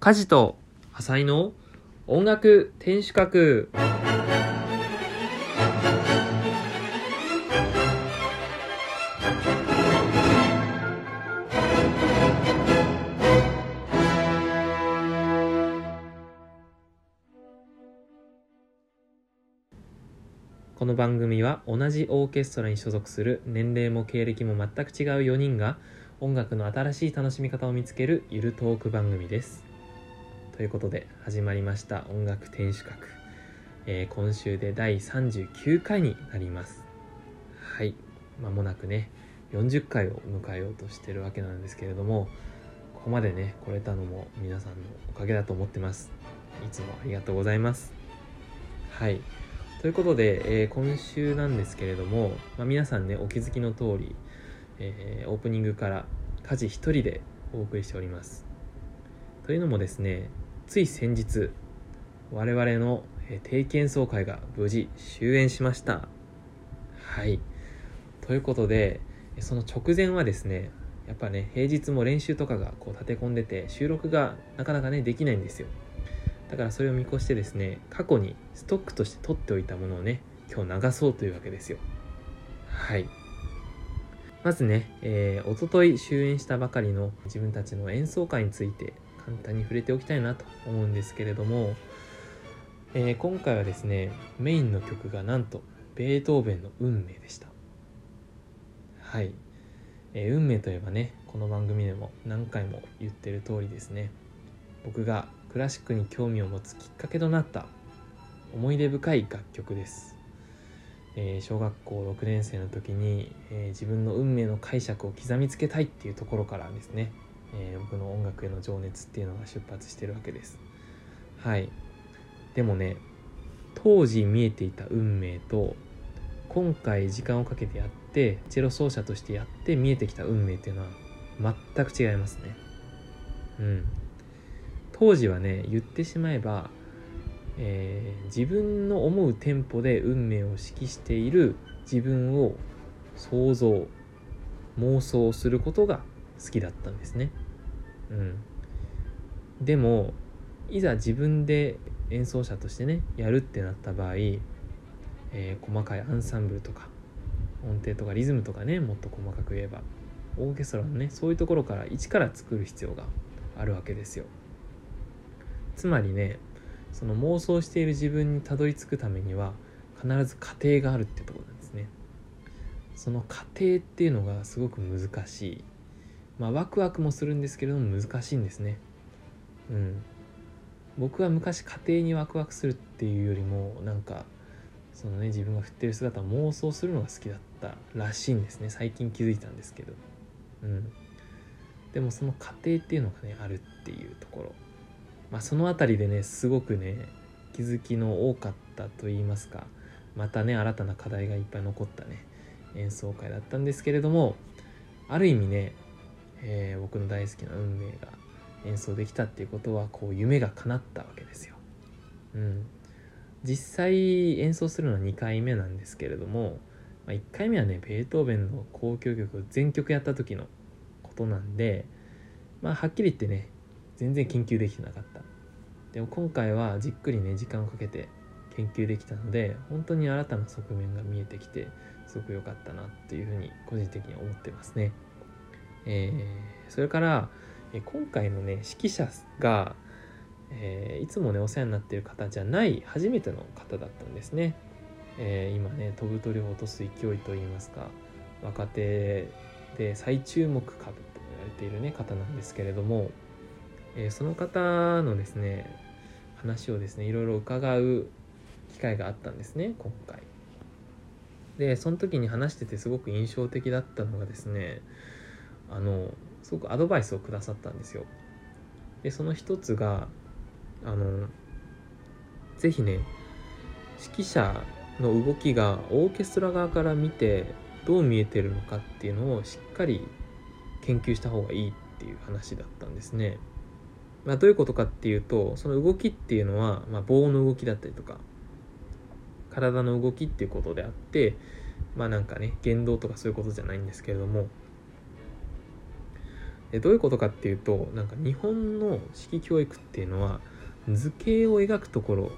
家事と浅井の音楽天守閣この番組は同じオーケストラに所属する年齢も経歴も全く違う4人が音楽の新しい楽しみ方を見つけるゆるトーク番組です。ということで始まりました音楽天守閣、えー今週で第39回になります。はい、まもなくね40回を迎えようとしてるわけなんですけれどもここまでね来れたのも皆さんのおかげだと思ってます。いつもありがとうございます。はい。ということで、えー今週なんですけれども、まあ、皆さんねお気づきの通り、えーオープニングから家事一人でお送りしておりますというのもですねつい先日我々の定期演奏会が無事終演しました。はい。ということでその直前はですねやっぱね平日も練習とかがこう立て込んでて収録がなかなかねできないんですよ。だからそれを見越してですね過去にストックとして取っておいたものをね今日流そうというわけですよ。はい。まずね、えー、おととい終演したばかりの自分たちの演奏会について簡単に触れておきたいなと思うんですけれども、えー今回はですねメインの曲がなんとベートーベンの「運命」でした。はい、えー運命といえばねこの番組でも何回も言ってる通りですね。僕がクラシックに興味を持つきっかけとなった思い出深い楽曲です、えー小学校6年生の時に、えー自分の運命の解釈を刻みつけたいっていうところからですね、えー僕の音楽への情熱っていうのが出発してるわけです。はい。でもね当時見えていた運命と今回時間をかけてやってチェロ奏者としてやって見えてきた運命っていうのは全く違いますね。うん。当時はね言ってしまえば、えー自分の思うテンポで運命を指揮している自分を想像妄想することが好きだったんですね。うん。でもいざ自分で演奏者としてねやるってなった場合、えー細かいアンサンブルとか音程とかリズムとかねもっと細かく言えばオーケストラのねそういうところから一から作る必要があるわけですよ。つまりねその妄想している自分にたどり着くためには必ず過程があるってとこなんですね。その過程っていうのがすごく難しい。まあワクワクもするんですけれども難しいんですね。うん。僕は昔家庭にワクワクするっていうよりもなんかそのね自分が振ってる姿を妄想するのが好きだったらしいんですね。最近気づいたんですけど。うん。でもその過程っていうのがねあるっていうところ。まあその辺りでねすごくね気づきの多かったと言いますか。またね新たな課題がいっぱい残ったね演奏会だったんですけれどもある意味ね、えー僕の大好きな運命が演奏できたっていうことはこう夢が叶ったわけですよ。うん、実際演奏するのは2回目なんですけれども、まあ、1回目はねベートーベンの交響曲を全曲やった時のことなんでまあはっきり言ってね全然研究できてなかった。でも今回はじっくりね時間をかけて研究できたので本当に新たな側面が見えてきてすごく良かったなっていうふうに個人的に思ってますね。えーそれからえ今回のね指揮者が、えーいつもねお世話になっている方じゃない初めての方だったんですね。えー今ね飛ぶ鳥を落とす勢いといいますか若手で最注目株と言われているね方なんですけれども、えその方のですね話をですねいろいろ伺う機会があったんですね今回。でその時に話しててすごく印象的だったのがですねあのすごくアドバイスをくださったんですよ。でその一つがあのぜひね指揮者の動きがオーケストラ側から見てどう見えてるのかっていうのをしっかり研究した方がいいっていう話だったんですね。まあ、どういうことかっていうとその動きっていうのは、まあ、棒の動きだったりとか体の動きっていうことであってまあなんかね言動とかそういうことじゃないんですけれどもでどういうことかっていうとなんか日本の式教育っていうのは図形を描くところ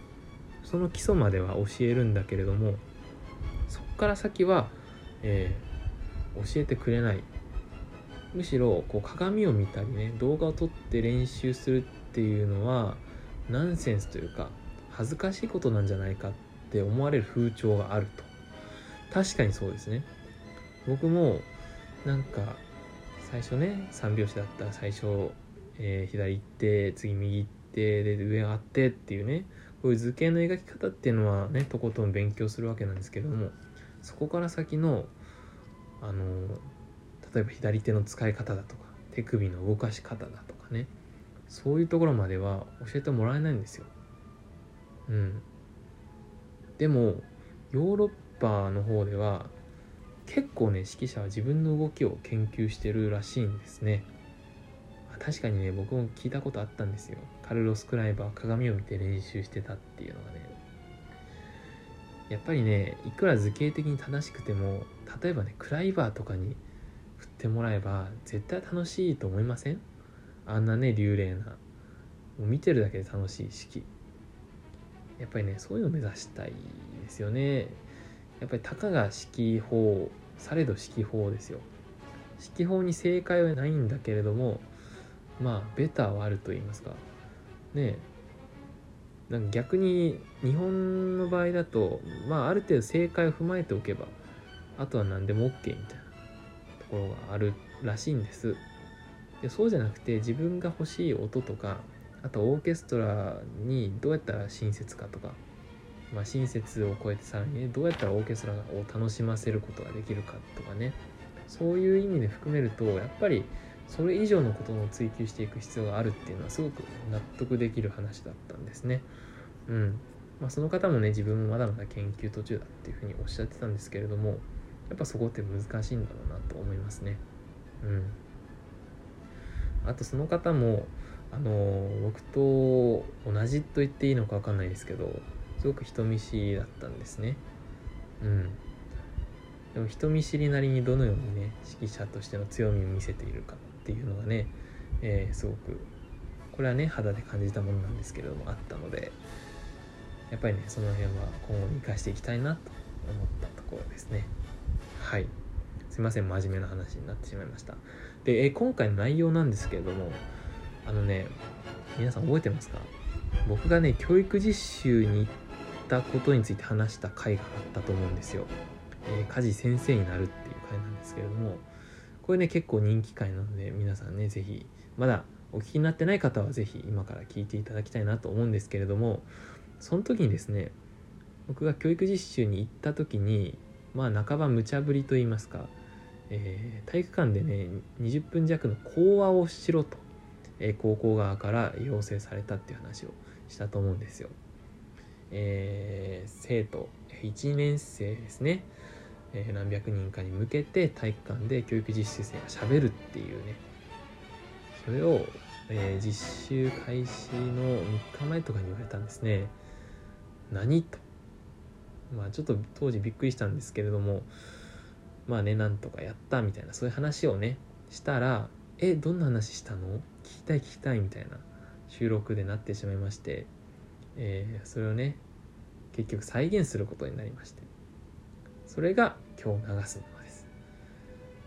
その基礎までは教えるんだけれどもそこから先は、えー、教えてくれない。むしろこう鏡を見たりね動画を撮って練習するっていうのはナンセンスというか恥ずかしいことなんじゃないかって思われる風潮があると。確かにそうですね。僕もなんか最初ね3拍子だったら最初、えー、左行って次右行ってで上があってっていうねこういう図形の描き方っていうのはねとことん勉強するわけなんですけどもそこから先のあの例えば左手の使い方だとか手首の動かし方だとかねそういうところまでは教えてもらえないんですよ。うん。でもヨーロッパの方では結構ね指揮者は自分の動きを研究してるらしいんですね。確かにね僕も聞いたことあったんですよ。カルロス・クライバー鏡を見て練習してたっていうのがね。やっぱりねいくら図形的に正しくても例えばねクライバーとかに振ってもらえば絶対楽しいと思いません？あんなね流麗なもう見てるだけで楽しい式やっぱりねそういうのを目指したいですよねやっぱりたかが指揮法されど指揮法ですよ。指揮法に正解はないんだけれどもまあベターはあると言いますか。ねなんか逆に日本の場合だとまあある程度正解を踏まえておけばあとは何でも OK みたいなところがあるらしいんです。でそうじゃなくて自分が欲しい音とかあとオーケストラにどうやったら親切かとか、まあ、親切を超えてさらにどうやったらオーケストラを楽しませることができるかとかねそういう意味で含めるとやっぱりそれ以上のことを追求していく必要があるっていうのはすごく納得できる話だったんですね。うんまあ、その方もね自分もまだまだ研究途中だっていうふうにおっしゃってたんですけれどもやっぱそこって難しいんだろうなと思いますね。うんあとその方もあの僕と同じと言っていいのか分かんないですけどすごく人見知りだったんですね。うん。でも人見知りなりにどのようにね指揮者としての強みを見せているかっていうのがね、えー、すごくこれはね肌で感じたものなんですけれどもあったのでやっぱりねその辺は今後に生かしていきたいなと思ったところですね。はい。すいません真面目な話になってしまいました。で、え今回の内容なんですけれどもあのね皆さん覚えてますか？僕がね教育実習に行ったことについて話した回があったと思うんですよ、えー、家事先生になるっていう回なんですけれどもこれね結構人気回なので皆さんね是非まだお聞きになってない方は是非今から聞いていただきたいなと思うんですけれどもその時にですね僕が教育実習に行った時にまあ半ば無茶ぶりと言いますかえー、体育館でね20分弱の講話をしろと、えー、高校側から要請されたっていう話をしたと思うんですよ。えー、生徒1年生ですね、えー、何百人かに向けて体育館で教育実習生がしゃべるっていうね。それを、えー、実習開始の3日前とかに言われたんですね。何と。まあちょっと当時びっくりしたんですけれども。まあねなんとかやったみたいな。そういう話をねしたら「えどんな話したの？聞きたい聞きたい」みたいな収録でなってしまいまして、えー、それをね結局再現することになりましてそれが今日流すものです、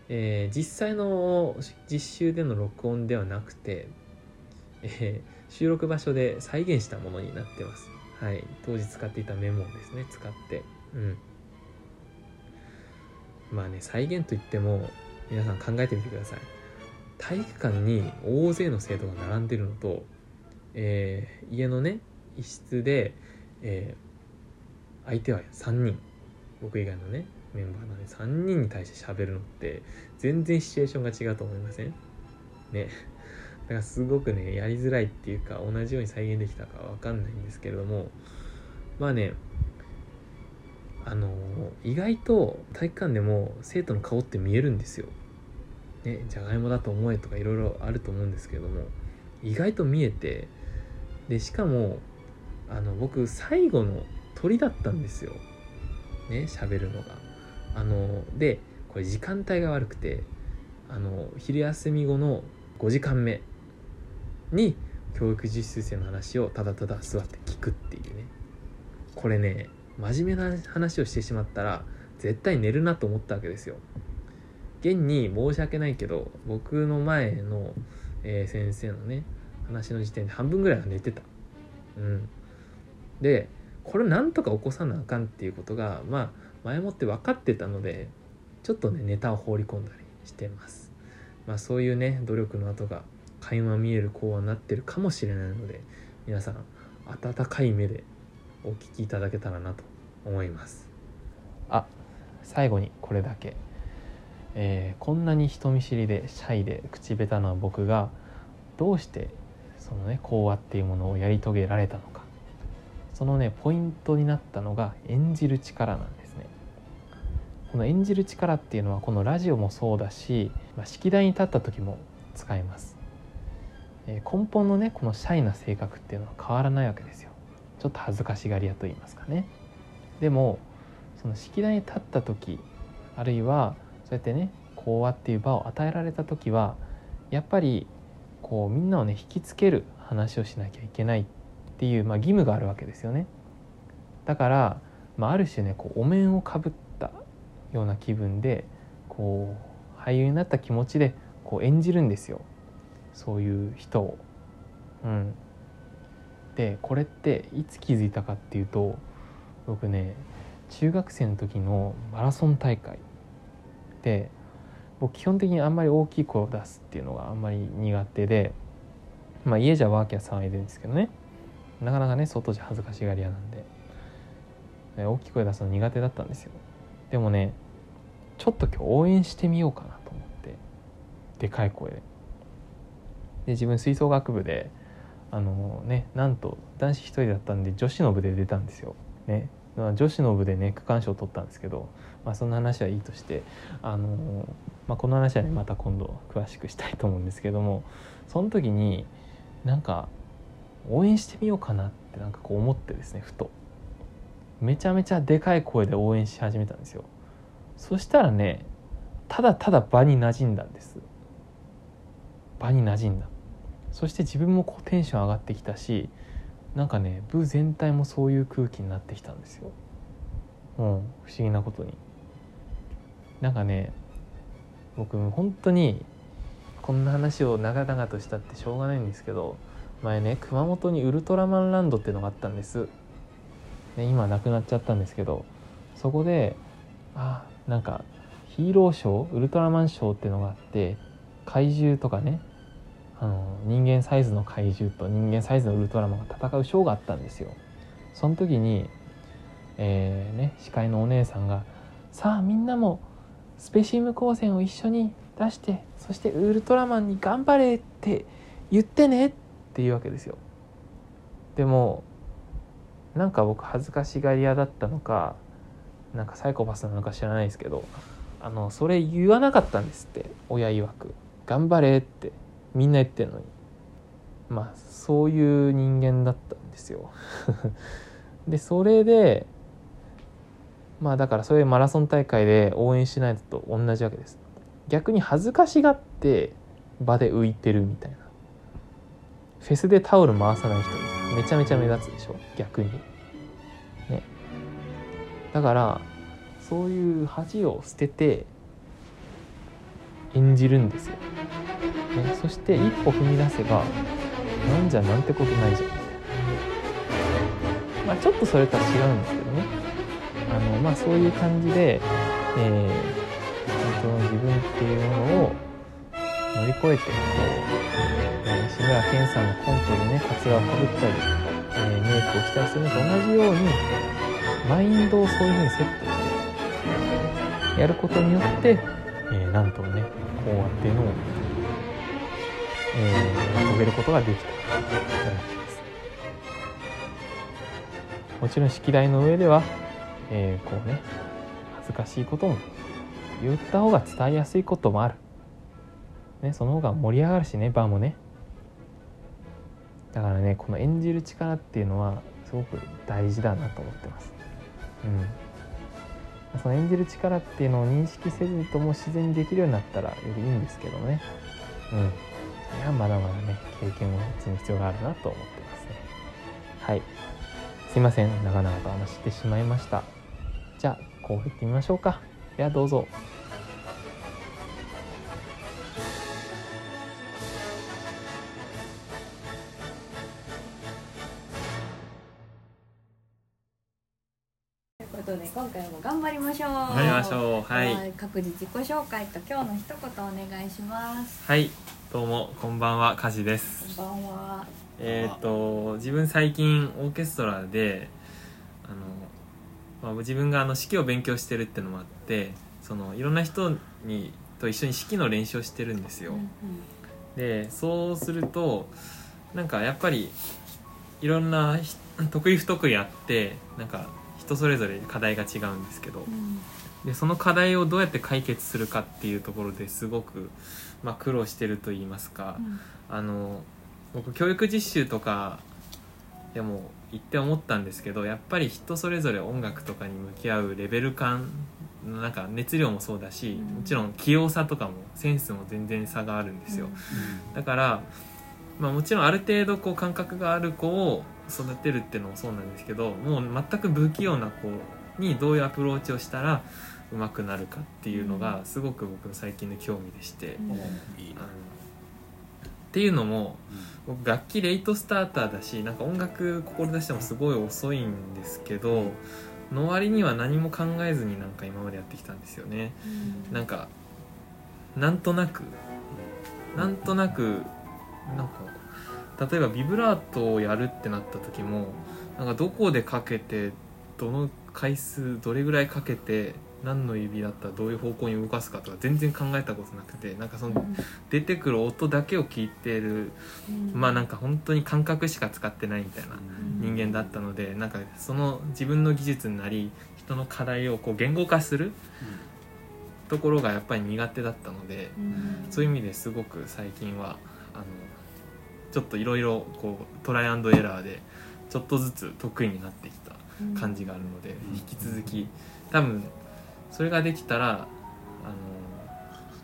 えー、実際の実習での録音ではなくて、えー、収録場所で再現したものになってます。はい。当時使っていたメモをですね使ってうん。まあね再現といっても皆さん考えてみてください。体育館に大勢の生徒が並んでるのと、えー、家のね一室で、えー、相手は3人。僕以外のねメンバーなんで3人に対して喋るのって全然シチュエーションが違うと思いません？ね。だからすごくねやりづらいっていうか同じように再現できたかわかんないんですけれどもまあねあの意外と体育館でも生徒の顔って見えるんですよ。ね、じゃがいもだと思えとかいろいろあると思うんですけれども意外と見えてでしかもあの僕最後の鳥だったんですよ。ね喋るのが。あのでこれ時間帯が悪くてあの昼休み後の5時間目に教育実習生の話をただただ座って聞くっていうねこれね真面目な話をしてしまったら絶対寝るなと思ったわけですよ現に申し訳ないけど僕の前の、えー、先生のね話の時点で半分ぐらいは寝てたうんでこれなんとか起こさなあかんっていうことがまあ前もって分かってたのでちょっとねネタを放り込んだりしてます。まあそういうね努力の後が垣間見える講話になってるかもしれないので皆さん温かい目でお聞きいただけたらなと思います。あ最後にこれだけ、えー、こんなに人見知りでシャイで口下手な僕がどうしてそのね講話っていうものをやり遂げられたのか。そのねポイントになったのが演じる力なんですね。この演じる力っていうのはこのラジオもそうだし、まあ、式台に立った時も使えます。え根本のねこのシャイな性格っていうのは変わらないわけですよ。ちょっと恥ずかしがり屋と言いますかね。でもその式台に立った時あるいはそうやってね講話っていう場を与えられた時はやっぱりこうみんなをね引きつける話をしなきゃいけないっていう、まあ、義務があるわけですよね。だから、まあ、ある種ねこうお面をかぶったような気分でこう俳優になった気持ちでこう演じるんですよ。そういう人を。うん、でこれっていつ気づいたかっていうと僕ね中学生の時のマラソン大会で僕基本的にあんまり大きい声を出すっていうのがあんまり苦手で、まあ、家じゃワーキャー騒いでるんですけどね。なかなかね外じゃ恥ずかしがり屋なんで。大きい声出すの苦手だったんですよ。でもねちょっと今日応援してみようかなと思って。でかい声で。で自分吹奏楽部であのねなんと男子1人だったんで女子の部で出たんですよ。ね、女子の部でね区間賞を取ったんですけど、まあ、そんな話はいいとしてあの、まあ、この話はねまた今度詳しくしたいと思うんですけどもその時になんか応援してみようかなってなんかこう思ってですねふとめちゃめちゃでかい声で応援し始めたんですよそしたらねただただ場に馴染んだんです場に馴染んだそして自分もこうテンション上がってきたしなんかね部全体もそういう空気になってきたんですよ。うん、不思議なことに。なんかね僕本当にこんな話を長々としたってしょうがないんですけど前ね熊本にウルトラマンランドっていうのがあったんです。ね、今なくなっちゃったんですけどそこであなんかヒーローショーウルトラマンショーっていうのがあって怪獣とかねあの人間サイズの怪獣と人間サイズのウルトラマンが戦うショーがあったんですよ。その時に、えー、ね、司会のお姉さんが「さあみんなもスペシウム光線を一緒に出してそしてウルトラマンに頑張れって言ってね」ってっていうわけですよ。でもなんか僕恥ずかしがり屋だったのかなんかサイコパスなのか知らないですけどあのそれ言わなかったんですって親曰く「頑張れ」ってみんな言ってんのに。まあそういう人間だったんですよ。でそれでまあだからそういうマラソン大会で応援しないのと同じわけです。逆に恥ずかしがって場で浮いてるみたいな。フェスでタオル回さない人みたいな。めちゃめちゃ目立つでしょ？逆に。ね。だからそういう恥を捨てて演じるんですよ。ね、そして一歩踏み出せばなんじゃなんてことないじゃん。みたいなまあちょっとそれとは違うんですけどね。あのまあそういう感じで、えー、本当の自分っていうものを乗り越えてこう、えー、志村けんさんのコントでねカツラをかぶったり、えー、メイクをしたりするのと同じようにマインドをそういうふうにセットしてやることによって、え、なんともねこうやっていうのをえー、遂げることができた。と思いますもちろん式台の上では、えー、こうね恥ずかしいことも言った方が伝えやすいこともある、ね、その方が盛り上がるしね場もね。だからねこの演じる力っていうのはすごく大事だなと思ってます。うん。その演じる力っていうのを認識せずとも自然にできるようになったらよりいいんですけどね。うん。いやまだまだね経験を積む必要があるなと思ってますね。はい。すいません。長々と話してしまいました。じゃあこう振ってみましょうか。ではどうぞ。ことで今回も頑張りましょう。頑張りましょう。はい。で各自自己紹介と今日の一言お願いします。はい。どうもこんばんはカジです。こんばんは。えっ、と自分最近オーケストラであの、まあ、自分があの指揮を勉強してるってのもあってそのいろんな人にと一緒に指揮の練習をしてるんですよ、うん。でそうするとなんかやっぱりいろんなひ 得意不得意あってなんか人それぞれ課題が違うんですけどうん。でその課題をどうやって解決するかっていうところですごく、まあ、苦労してると言いますか、うん。あの僕教育実習とかでも行って思ったんですけどやっぱり人それぞれ音楽とかに向き合うレベル感なんか熱量もそうだし、うん。もちろん器用さとかもセンスも全然差があるんですよ、だから、まあ、もちろんある程度こう感覚がある子を育てるっていうのもそうなんですけどもう全く不器用な子にどういうアプローチをしたら上手くなるかっていうのがすごく僕の最近の興味でして、うん。っていうのも僕楽器レイトスターターだしなんか音楽志してもすごい遅いんですけどの割には何も考えずになんか今までやってきたんですよね。うん。なんかなんとなくなんとなくなんか例えばビブラートをやるってなった時もなんかどこでかけてどの回数どれぐらいかけて何の指だったらどういう方向に動かすかとか全然考えたことなくてなんかその出てくる音だけを聞いてるうん。まあなんか本当に感覚しか使ってないみたいな人間だったのでなんかその自分の技術になり人の課題をこう言語化するところがやっぱり苦手だったのでうん。そういう意味ですごく最近はちょっといろいろこうトライアンドエラーでちょっとずつ得意になってきた感じがあるのでうん。引き続き多分それができたらあの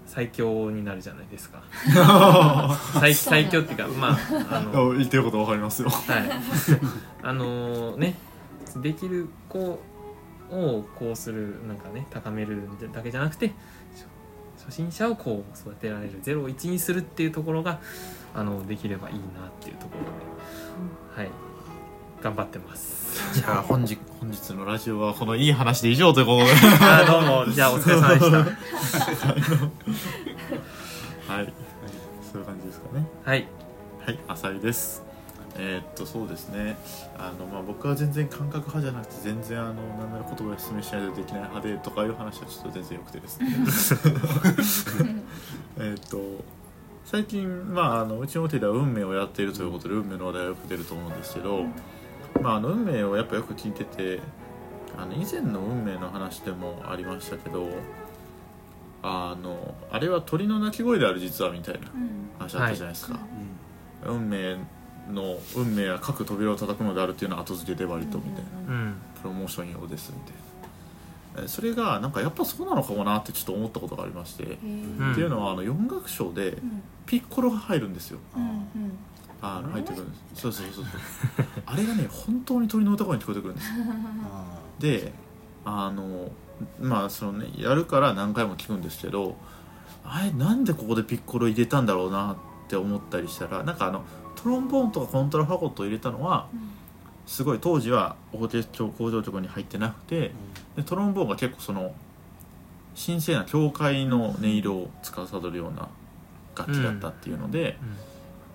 最強になるじゃないですか。最最強っていうかまああの 言ってることわかりますよ。はい。あのねできる子をこうするなんかね高めるだけじゃなくて初初心者をこう育てられる01にするっていうところがあのできればいいなっていうところではい頑張ってます。じゃあ本日 本日のラジオはこのいい話で以上ということで。あーどうもじゃあお疲れ様でした。はい。そういう感じですかね。はい。はい浅井ですえーっとそうですね。あの、まあ、僕は全然感覚派じゃなくて全然あの何なら言葉で説明しないとできない派でとかいう話はちょっと全然よくてですね。えーっと最近、まあ、あのうちの手では運命をやっているということで運命の話題がよく出ると思うんですけど、まあ、あの運命をやっぱよく聞いててあの以前の運命の話でもありましたけどあのあれは鳥の鳴き声である実はみたいなうん。話あったじゃないですか、運命の運命は各扉を叩くのであるっていうのは後付けで割とみたいな。うん。プロモーション用ですみたいな。えそれがなんかやっぱそうなのかもなってちょっと思ったことがありまして、っていうのはあの4楽章でうん。ピッコロが入るんですよ。うんうん。あの入ってくるんです。そうそうそうそう あれがね本当に鳥の歌声に聞こえてくるんです。よであのまあそのねやるから何回も聞くんですけどあれなんでここでピッコロ入れたんだろうなって思ったりしたらなんかあのトロンボーンとかコントラファゴットを入れたのはすごい当時はオーケストラ工場局に入ってなくてでトロンボーンが結構その神聖な教会の音色を司るような楽器だったっていうので、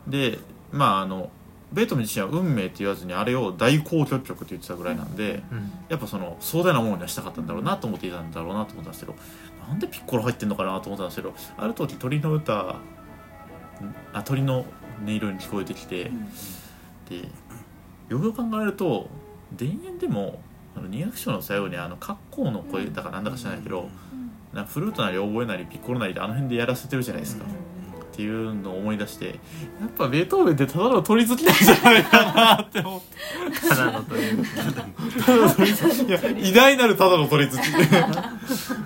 でまああのベートーベン自身は運命って言わずにあれを大交響曲って言ってたぐらいなんで、うん。やっぱその壮大なものにはしたかったんだろうなと思っていたんだろうなと思ったんですけどなんでピッコロ入ってんのかなと思ったんですけどある時鳥の歌あ鳥の音色に聞こえてきて、でよくよく考えると田園でもあの2楽章の最後にあの格好の声だかなんだか知らないけど、なんかフルートなりオーボエなりピッコロなりであの辺でやらせてるじゃないですか、っていうのを思い出してやっぱベートーベンってただの鳥好きなんじゃないかなって思って。ただの鳥好き。いや偉大なるただの鳥好き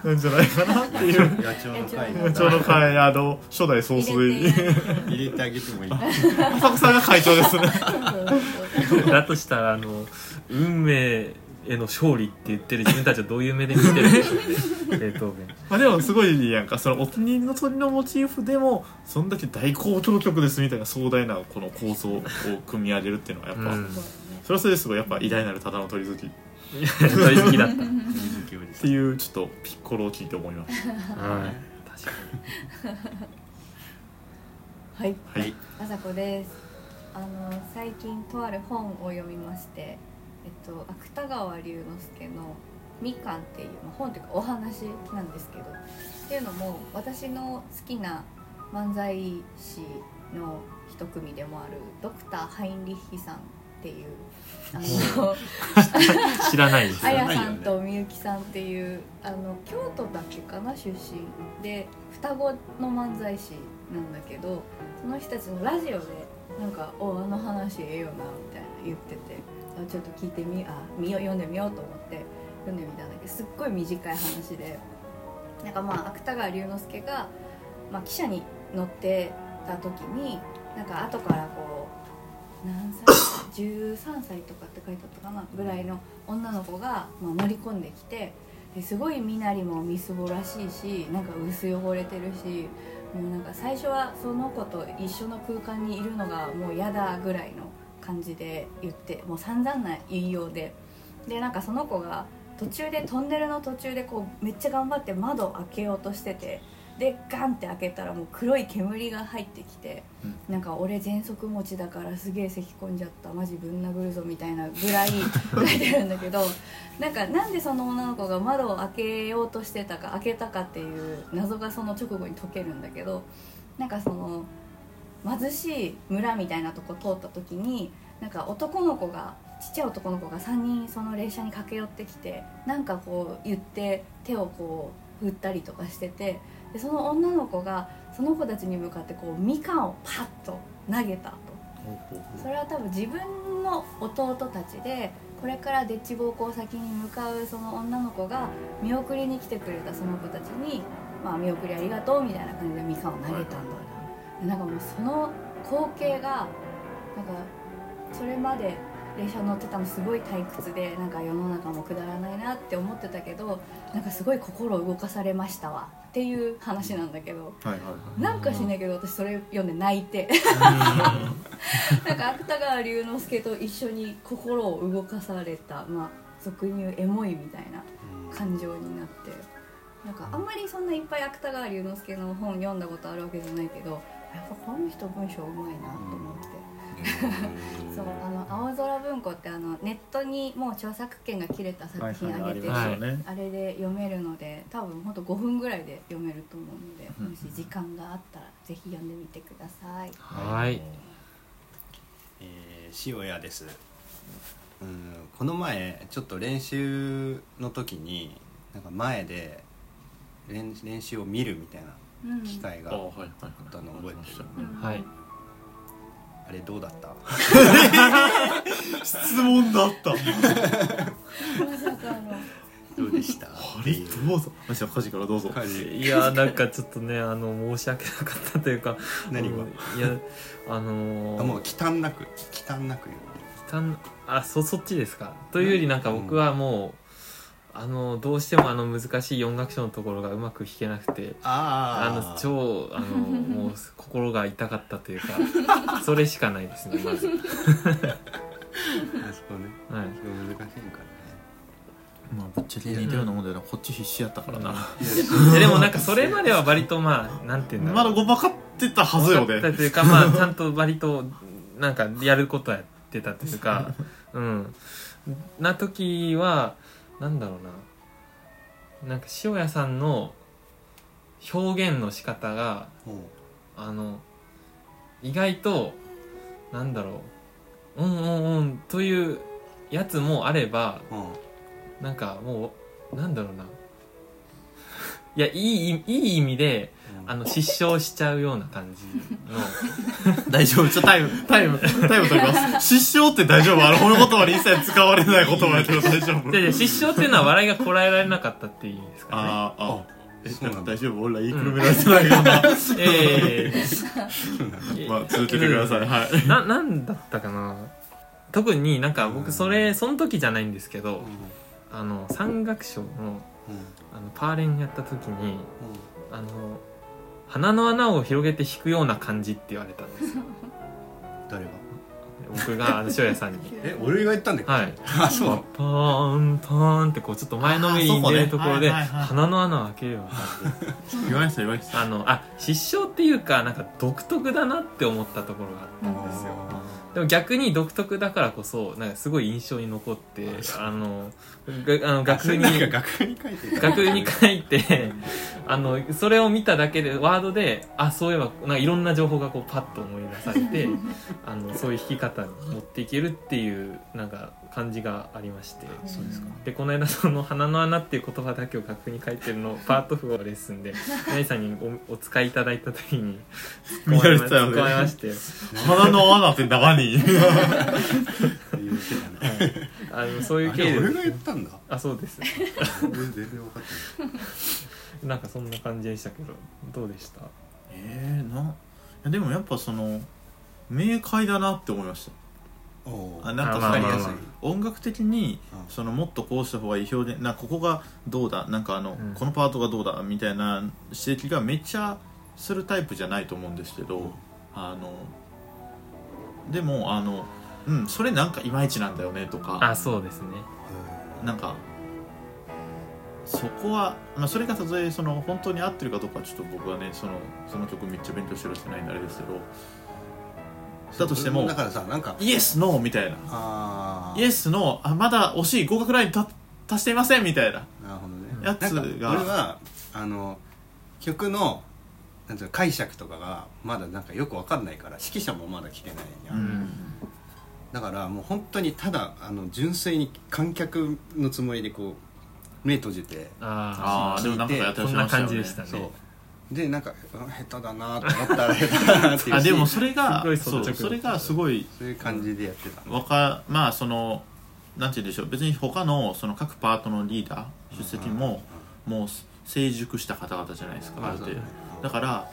なんじゃないかなっていう。野鳥の会。野鳥の会あの初代総帥入れて入れてあげてもいい。浅草が会長ですね。だとしたらあの運命への勝利って言ってる自分たちはどういう目で見てるんでしょうね。ベートーベンまあでもすごいやんかそのお気に入りの鳥のモチーフでもそんだけ大交響曲ですみたいな壮大なこの構想を組み上げるっていうのはやっぱ、うん。それはそれですごいやっぱ偉大なるただの鳥好きっ鳥好きだった。水木おじさていうちょっとピッコロを聞いて思いましはい。確かはい。たはい。あさこです。あの最近とある本を読みましてえっと芥川龍之介の「みかん」っていう、まあ、本というかお話なんですけどっていうのも私の好きな漫才師の一組でもあるドクター・ハインリッヒさんっていうあのに 知らないですあやさんとみゆきさんっていうあの京都だっけかな出身で双子の漫才師なんだけどその人たちのラジオでなんか「おあの話ええよな」みたいな言ってて。あちょっと聞いてみあ見よ読んでみようと思って読んでみたんだけどすっごい短い話で。なんかまあ芥川龍之介が、まあ、汽車に乗ってた時になんか後からこう何歳13歳とかって書いてあったかなぐらいの女の子が、まあ、乗り込んできてですごい身なりもみすぼらしいしなんか薄汚れてるしもうなんか最初はその子と一緒の空間にいるのがもう嫌だぐらいの感じで言ってもう散々な言いようで。でなんかその子が途中でトンネルの途中でこうめっちゃ頑張って窓を開けようとしててでガンって開けたらもう黒い煙が入ってきて、なんか俺喘息持ちだからすげえ咳込んじゃったマジぶん殴るぞみたいなぐらい 書いてるんだけどなんかなんでその女の子が窓を開けようとしてたか開けたかっていう謎がその直後に解けるんだけどなんかその貧しい村みたいなとこ通った時になんか男の子がちっちゃい男の子が3人その列車に駆け寄ってきてなんかこう言って手をこう振ったりとかしててでその女の子がその子たちに向かってこうみかんをパッと投げたと。それは多分自分の弟たちでこれからデッチ暴行先に向かうその女の子が見送りに来てくれたその子たちに、まあ、見送りありがとうみたいな感じでみかんを投げたんだでなんかもうその光景がなんかそれまで列車乗ってたのすごい退屈でなんか世の中もくだらないなって思ってたけどなんかすごい心を動かされましたわ。っていう話なんだけど。はいはいはい。なんかしないけど私それ読んで泣いて。なんか芥川龍之介と一緒に心を動かされたまあ俗に言うエモいみたいな感情になって。なんかあんまりそんないっぱい芥川龍之介の本読んだことあるわけじゃないけどやっぱこの人文章うまいなと思って。そうあの青空文庫ってあのネットにもう著作権が切れた作品あげてて、はい。はい。あれで読めるので多分ほんと5分ぐらいで読めると思うので、うん。もし時間があったらぜひ読んでみてください。はい。えー、塩屋です。うんこの前ちょっと練習の時になんか前で練練習を見るみたいなうん機会があはいはいはい。あったの覚えてる。うんはい。あれどうだった？質問だった。どうでした？あれ？どうぞ。あじゃあ家事からどうぞ。いやなんかちょっとねあの申し訳なかったというか何が？うんいやあのーあもう忌憚なく忌憚なく言う。あそそっちですか。というよりなんか僕はもう、あのどうしてもあの難しい音楽書のところがうまく弾けなくてああの超あのもう心が痛かったというか それしかないですねまず、はい、あそこね。難しい。のかまあぶっちゃけ似たようなもんだよな。こっち必死やったからな、でもなんかそれまでは割とまあなんていうんだろう。まだごまかってたはずよね。というかまあちゃんと割となんかやることはやってたというかうん。な時はなんだろうな。なんか塩谷さんの表現の仕方があの意外となんだろう。うんうんうんというやつもあればうん。なんかもうなんだろうな。いやいいいい意味であの失笑しちゃうような感じの。大丈夫。ちょっとタイムタイムタイム取ります。失笑って大丈夫？あのこの言葉に一切使われない言葉やけど大丈夫。失笑っていうのは笑いがこらえられなかったっていう意味ですかね。あーあえそうなんだ。大丈夫？俺ら言いくるめられてないよな、ええまあ続けてください。はい。ななんだったかな。特になんか僕それその時じゃないんですけどあの山岳賞のあのパーレンやった時にあの鼻の穴を広げて弾くような感じって言われたんですよ。誰が？僕があの翔也さんに。え俺が言ったんだっけ？はい。あそう。パーンパーンってこうちょっと前のめりに出るところで鼻の穴を開けるような感じ。で言われてた言われてたあのあ失笑っていうかなんか独特だなって思ったところがあったんですよでも逆に独特だからこそなんかすごい印象に残ってあのがあの楽譜になんか楽譜に書いてた。楽譜に書いてあのそれを見ただけでワードであそういえばなんかいろんな情報がこうパッと思い出されて あのそういう弾き方に持っていけるっていうなんか感じがありまして。そうですか。でこの間その「鼻の穴」っていう言葉だけを楽譜に書いてるのを パート譜をレッスンで 皆さんにおお使いいただいた時に見られてたよね。突っ込まれまして鼻の穴って中に。言うてたねあのそういうあ経緯俺が言ったんだ。あそうです。全然分かってない。なんかそんな感じでしたけどどうでした？えー、ないやでもやっぱその明快だなって思いました。おあなんかあまあそのまあまあ。音楽的にうん。そのもっとこうした方がいい表現なここがどうだ？なんかあの、うん。このパートがどうだ？みたいな指摘がめっちゃするタイプじゃないと思うんですけど、うん。あのでもあのうんそれなんかいまいちなんだよねとか。あそうですね。なんかそこは、まあ、それがたとえその本当に合ってるかどうかはちょっと僕はねそのその曲めっちゃ勉強してるしてないんであれですけどだとしてもだからさなんかイエスノーみたいな。あイエスのあまだ惜しい合格ラインた達していませんみたいな。なるほどね。やつが。俺はあの曲のなんていうの解釈とかがまだなんかよくわかんないから指揮者もまだ来てないや、うん。ん。だからもう本当にただあの純粋に観客のつもりでこう目閉じてあああでもなんかやってましたよねこんな感じでしたね。そうでなんかうん下手だなと思ったら下手だなっていうし あでもそれがそうそれがすごいそういう感じでやってたわかまあそのなんて言うんでしょう。別に他のその各パートのリーダー出席ももう成熟した方々じゃないですかある程度。だから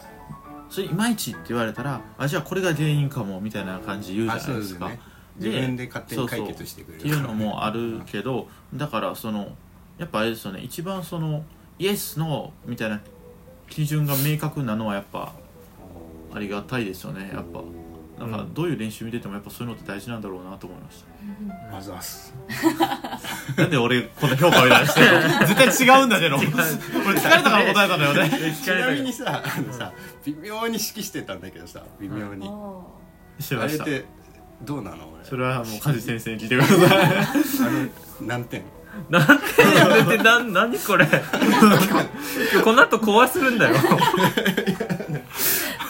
それいまいちって言われたらあじゃあこれが原因かもみたいな感じで言うじゃないですか。ね。自分で勝手に解決してくれるっていうのもあるけどだからそのやっぱあれですよね。一番そのイエスノーみたいな基準が明確なのはやっぱありがたいですよねやっぱ。なんかどういう練習見ててもやっぱそういうのって大事なんだろうなと思いました。まずはす。なんで俺こんな評価を出して絶対違うんだけど。俺疲れたから答えたんだよね。ちなみにさあのさ微妙に指揮してたんだけどさ微妙に。してました。あれってどうなの俺？それはもう梶先生に聞いてください。あの何点？なんででな何これ？今日この後壊するんだよ。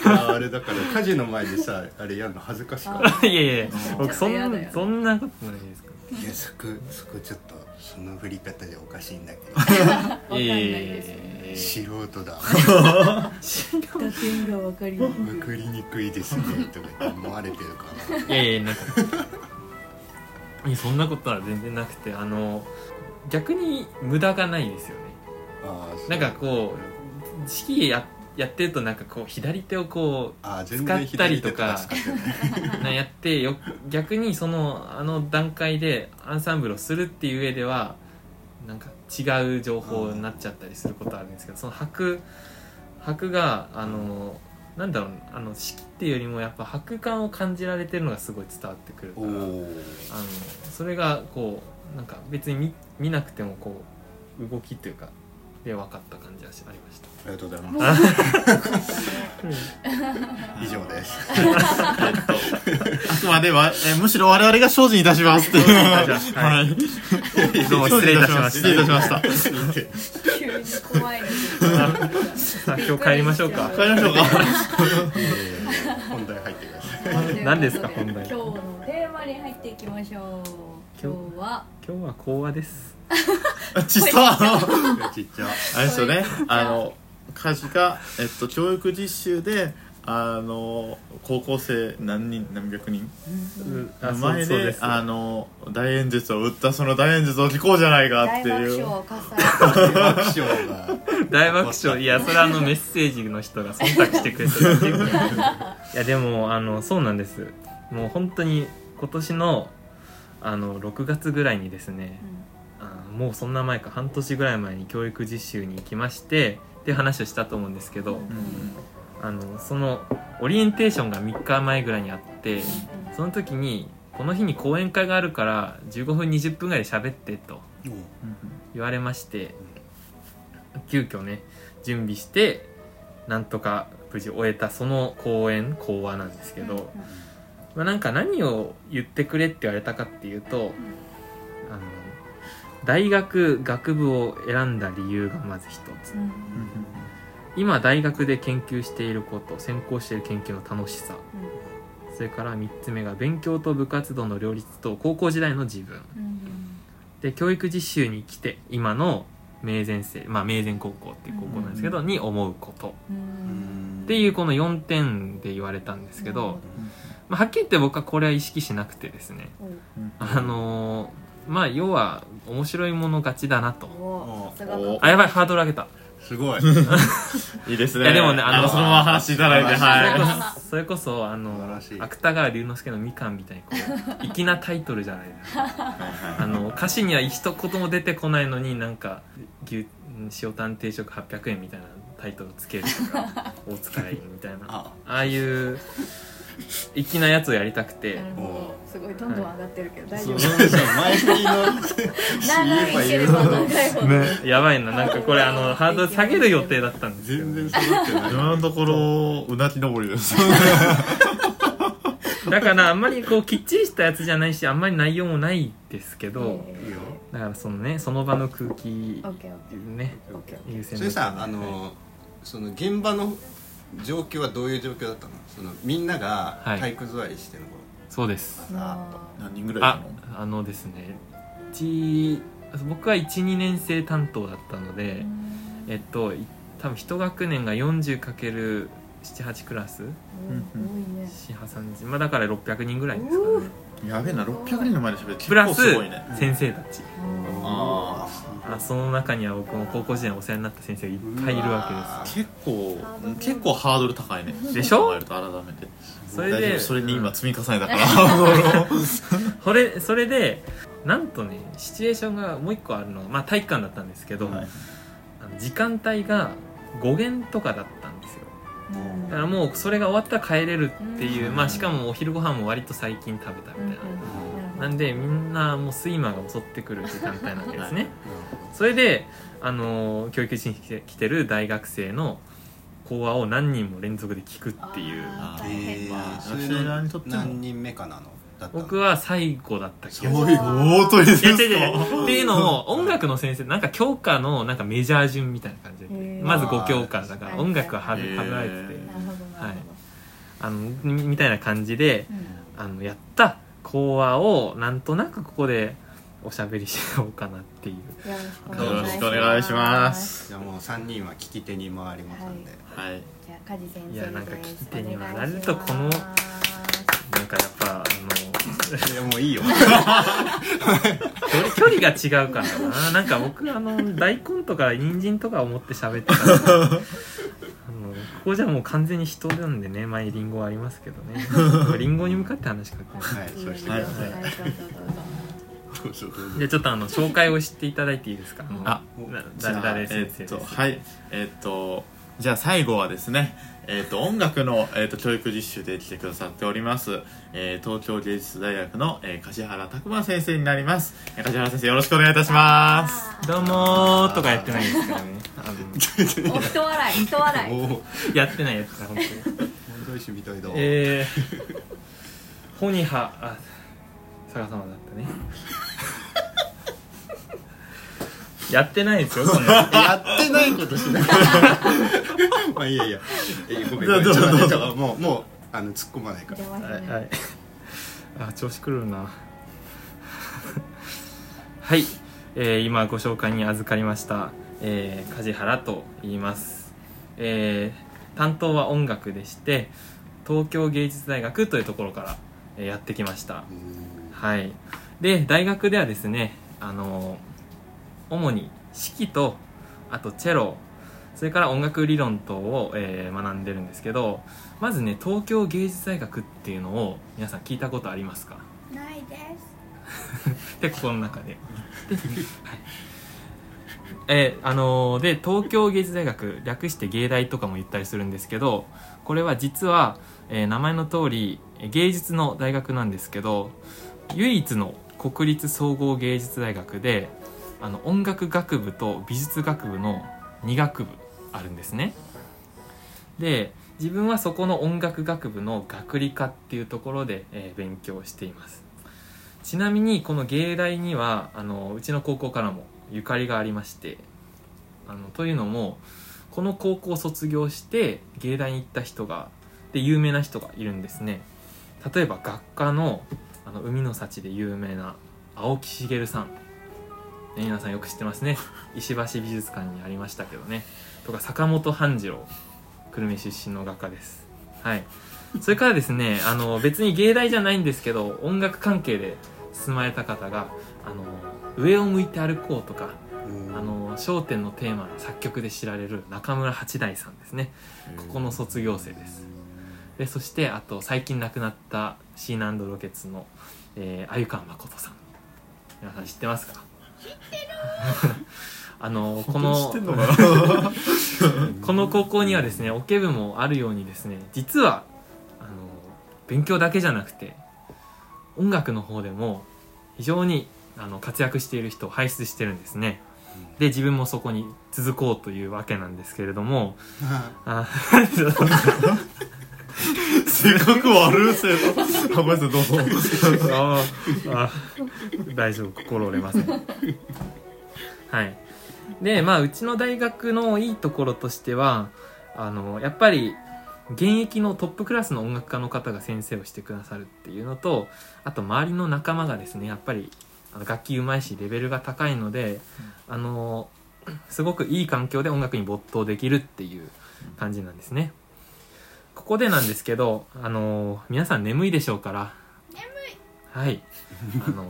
ああれだから火事の前でさあれやるの恥ずかしかった。いやいや僕そんちょっとやだよそんなことないですかいやそこそこちょっとその振り方じゃおかしいんだけわかんないいやいやいや。素人だ。打点がわかります。わかりにくいですねとか思われてるかな。いやいやなんか。いやそんなことは全然なくてあの逆に無駄がないですよね。なんかこう指揮ややってるとなんかこう左手をこあー全使然ったりとか やってよ逆にそのあの段階でアンサンブルをするっていう上ではなんか違う情報になっちゃったりすることあるんですけどその拍拍があのなんだろうあの式っていうよりもやっぱ拍感を感じられてるのがすごい伝わってくるからあのそれがこうなんか別に見見なくてもこう動きというかで分かった感じはしありました。ありがとうございます。以上です。あくまでは、えーむしろ我々が精進いたしますっていう。ははい。いどうも失礼いたしました。失礼いたしました。急に怖い。の さあ今日帰りましょうか。帰りましょうか。えー本題入ってください。何ですか本題。今日のテーマに入っていきましょう今日は？今日は？講話です。ちっさちっちゃ。あれですよね。あの家事が、えっと、教育実習であの高校生何人何百人？う前でそうです。あの大演説を打ったその大演説を聞こうじゃないかっていう。大爆笑が。大爆笑。いやそれはあのメッセージの人が忖度してくれてる いやでもあのそうなんです。もう本当に今年のあの6月ぐらいにですねあもうそんな前か半年ぐらい前に教育実習に行きましてっていう話をしたと思うんですけど、うん。あのそのオリエンテーションが3日前ぐらいにあってその時にこの日に講演会があるから15分20分ぐらいで喋ってと言われまして急遽ね準備してなんとか無事終えたその講演講話なんですけど、まあ、なんか何を言ってくれって言われたかっていうとあの大学学部を選んだ理由がまず一つ。うん。うん今大学で研究していること専攻している研究の楽しさ。それから3つ目が勉強と部活動の両立と高校時代の自分。うん。で教育実習に来て今の明前生まあ明前高校っていう高校なんですけど、に思うこと。うん。うんっていうこの4点で言われたんですけど、まあ、はっきり言って僕はこれは意識しなくてですね。あのーまあ要は面白いもの勝ちだなと。あやばいハードル上げた。すごい。いいですね。いやでもねあのそのまま話していただいてそれこはそそれこそあの芥川龍之介の「みかん」みたいにこう粋なタイトルじゃない。ですかあの歌詞には一言も出てこないのになんか牛塩タン定食800円みたいなタイトルつけるとか 大塚愛みたいな。あああいう 粋なやつをやりたくて。なるほど。すごいどんどん上がってるけど大丈夫。そう。そう前の長いければ長いほどね。やばいな。なんかこれあのハードル下げる予定だったんです全然揃ってない。今のところうなぎ登りです。だからあんまりこうきっちりしたやつじゃないしあんまり内容もないですけど、だからそのねその場の空気ね優先それさあのその現場の状況はどういう状況だったの？そのみんながはい。体育座りしてるの。そうです。あ何人ぐらいいあたの？あのですね一僕は12年生担当だったのーでうん。えっとい多分一学年が 40×78 クラスおー多いね。430まあだから600人ぐらいですかねやべえな600人の前で喋ってプラス結構すごいね。先生たち。ああその中には僕も高校時代にお世話になった先生がいっぱいいるわけです結構結構ハードル高いね。でしょ？考えると改めてそれでそれに今積み重ねたから。ハードルをそれそれでなんとねシチュエーションがもう一個あるの。がまあ体育館だったんですけど、はい。時間帯が5限とかだったんですよ。うんだからもうそれが終わったら帰れるっていう、うん。まあしかもお昼ご飯も割と最近食べたみたいな、なんでみんなもう睡魔が襲ってくる時間帯なわけですね。それであのー教育実習に来て来てる大学生の講話を何人も連続で聞くっていう。あー。え大変まあー、それ何人目かなの？だったの。僕は最後だった気がするそういう大鳥ですいや違う違う。か違うっていうのも音楽の先生なんか教科のなんかメジャー順みたいな感じへでー。まず5教科だからはい音楽ははへーはぶられてて。なるほどなるあのみみたいな感じであのやった講話をなんとなくここでおしゃべりしようかなっていう。うんよろしくお願いします。よろしくお願いします。じゃあもう3人は聞き手に回りますんで、はい。じゃあ梶先生ですいやなんか聞き手にはなるとこのしますなんかやっぱあのいやもういいよ。距離距離が違うからな。なんか僕あの大根とか人参とか思って喋ってたからあのここじゃもう完全に人なんでね前リンゴはありますけどね。リンゴに向かって話しかけない。はいそうしてくはい。ださい、はい。じゃあちょっとあの紹介をしていただいていいですか？あ誰誰先生とはい。えっとじゃあ最後はですねえっと音楽の、えっと教育実習で来てくださっております、えー東京芸術大学の、えー梶原拓馬先生になります。えー梶原先生よろしくお願いいたします。どうもーとかやってないですからね。あのお人笑い人笑い。やってないやつだ本当に。問題師みたいだわ、えー、ホニハあ逆さまだったねやってないですよ そんな。やってないことしない。まあいいやいいや。えごめんごめん。どうぞちょっもうもうあの突っ込まないから。ねはいはい。あ調子狂うな。はい、えー今ご紹介に預かりました、えー、梶原と言います。えー担当は音楽でして東京芸術大学というところからえーやってきました。はい。で大学ではですねあの主に指揮とあとチェロそれから音楽理論等を、えー学んでるんですけどまずね東京芸術大学っていうのを皆さん聞いたことありますか？ないです で心の中で。ではいえーあのーで東京芸術大学略して芸大とかも言ったりするんですけどこれは実は、えー名前の通りえー芸術の大学なんですけど唯一の国立総合芸術大学であの音楽学部と美術学部の2学部あるんですね。で自分はそこの音楽学部の学理科っていうところで、えー勉強しています。ちなみにこの芸大にはあのうちの高校からもゆかりがありましてあのというのもこの高校を卒業して芸大に行った人がで有名な人がいるんですね。例えば学科のあの海の幸で有名な青木茂さん、皆さんよく知ってますね。石橋美術館にありましたけどね。とか坂本半次郎。久留米出身の画家です。はい。それからですねあの別に芸大じゃないんですけど音楽関係で進まれた方が「あの上を向いて歩こう」とか「あの笑点」のテーマの作曲で知られる中村八大さんですね。ここの卒業生です。でそしてあと最近亡くなったシーナンドロケツの、えー、鮎川誠さん。皆さん知ってますか？知ってるあのこの この高校にはですねオケ部もあるようにですね実はあの勉強だけじゃなくて音楽の方でも非常にあの活躍している人を輩出してるんですね。で自分もそこに続こうというわけなんですけれどもあ 性格悪いせいあごめんなさいどうぞああ大丈夫心折れませんはいでまあうちの大学のいいところとしてはあのやっぱり現役のトップクラスの音楽家の方が先生をしてくださるっていうのとあと周りの仲間がですねやっぱり楽器うまいしレベルが高いので、あのすごくいい環境で音楽に没頭できるっていう感じなんですねここでなんですけどあの皆さん眠いでしょうから。眠い。はい。あの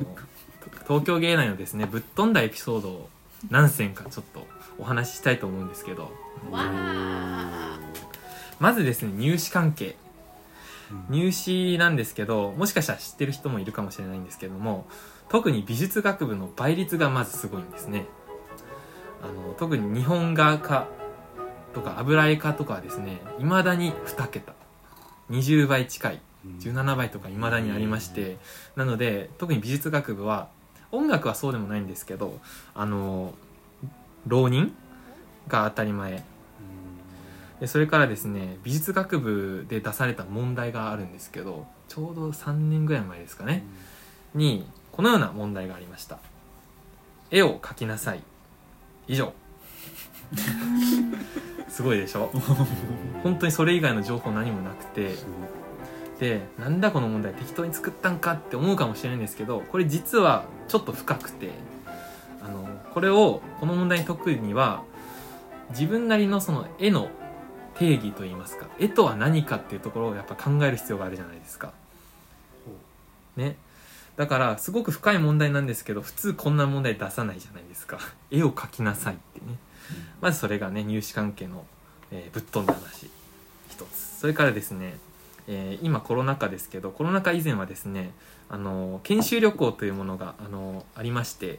東京芸大のですねぶっ飛んだエピソードを何選かちょっとお話ししたいと思うんですけど。まずですね入試関係。入試なんですけどもしかしたら知ってる人もいるかもしれないんですけども特に美術学部の倍率がまずすごいんですね。あの特に日本画科とか油絵科とかはですねいまだに2桁。20倍近い。17倍とかいまだにありまして。なので特に美術学部は音楽はそうでもないんですけどあの浪人？が当たり前。でそれからですね美術学部で出された問題があるんですけどちょうど3年ぐらい前ですかね。にこのような問題がありました。絵を描きなさい。以上 すごいでしょ？本当にそれ以外の情報何もなくてでなんだこの問題適当に作ったんかって思うかもしれないんですけどこれ実はちょっと深くてあのこれをこの問題に解くには自分なりのその絵の定義といいますか絵とは何かっていうところをやっぱ考える必要があるじゃないですか。ね。だからすごく深い問題なんですけど普通こんな問題出さないじゃないですか。絵を描きなさいってね。まずそれがね入試関係の、えーぶっ飛んだ話。一つ。それからですね、えー今コロナ禍ですけどコロナ禍以前はですねあの研修旅行というものがあのありまして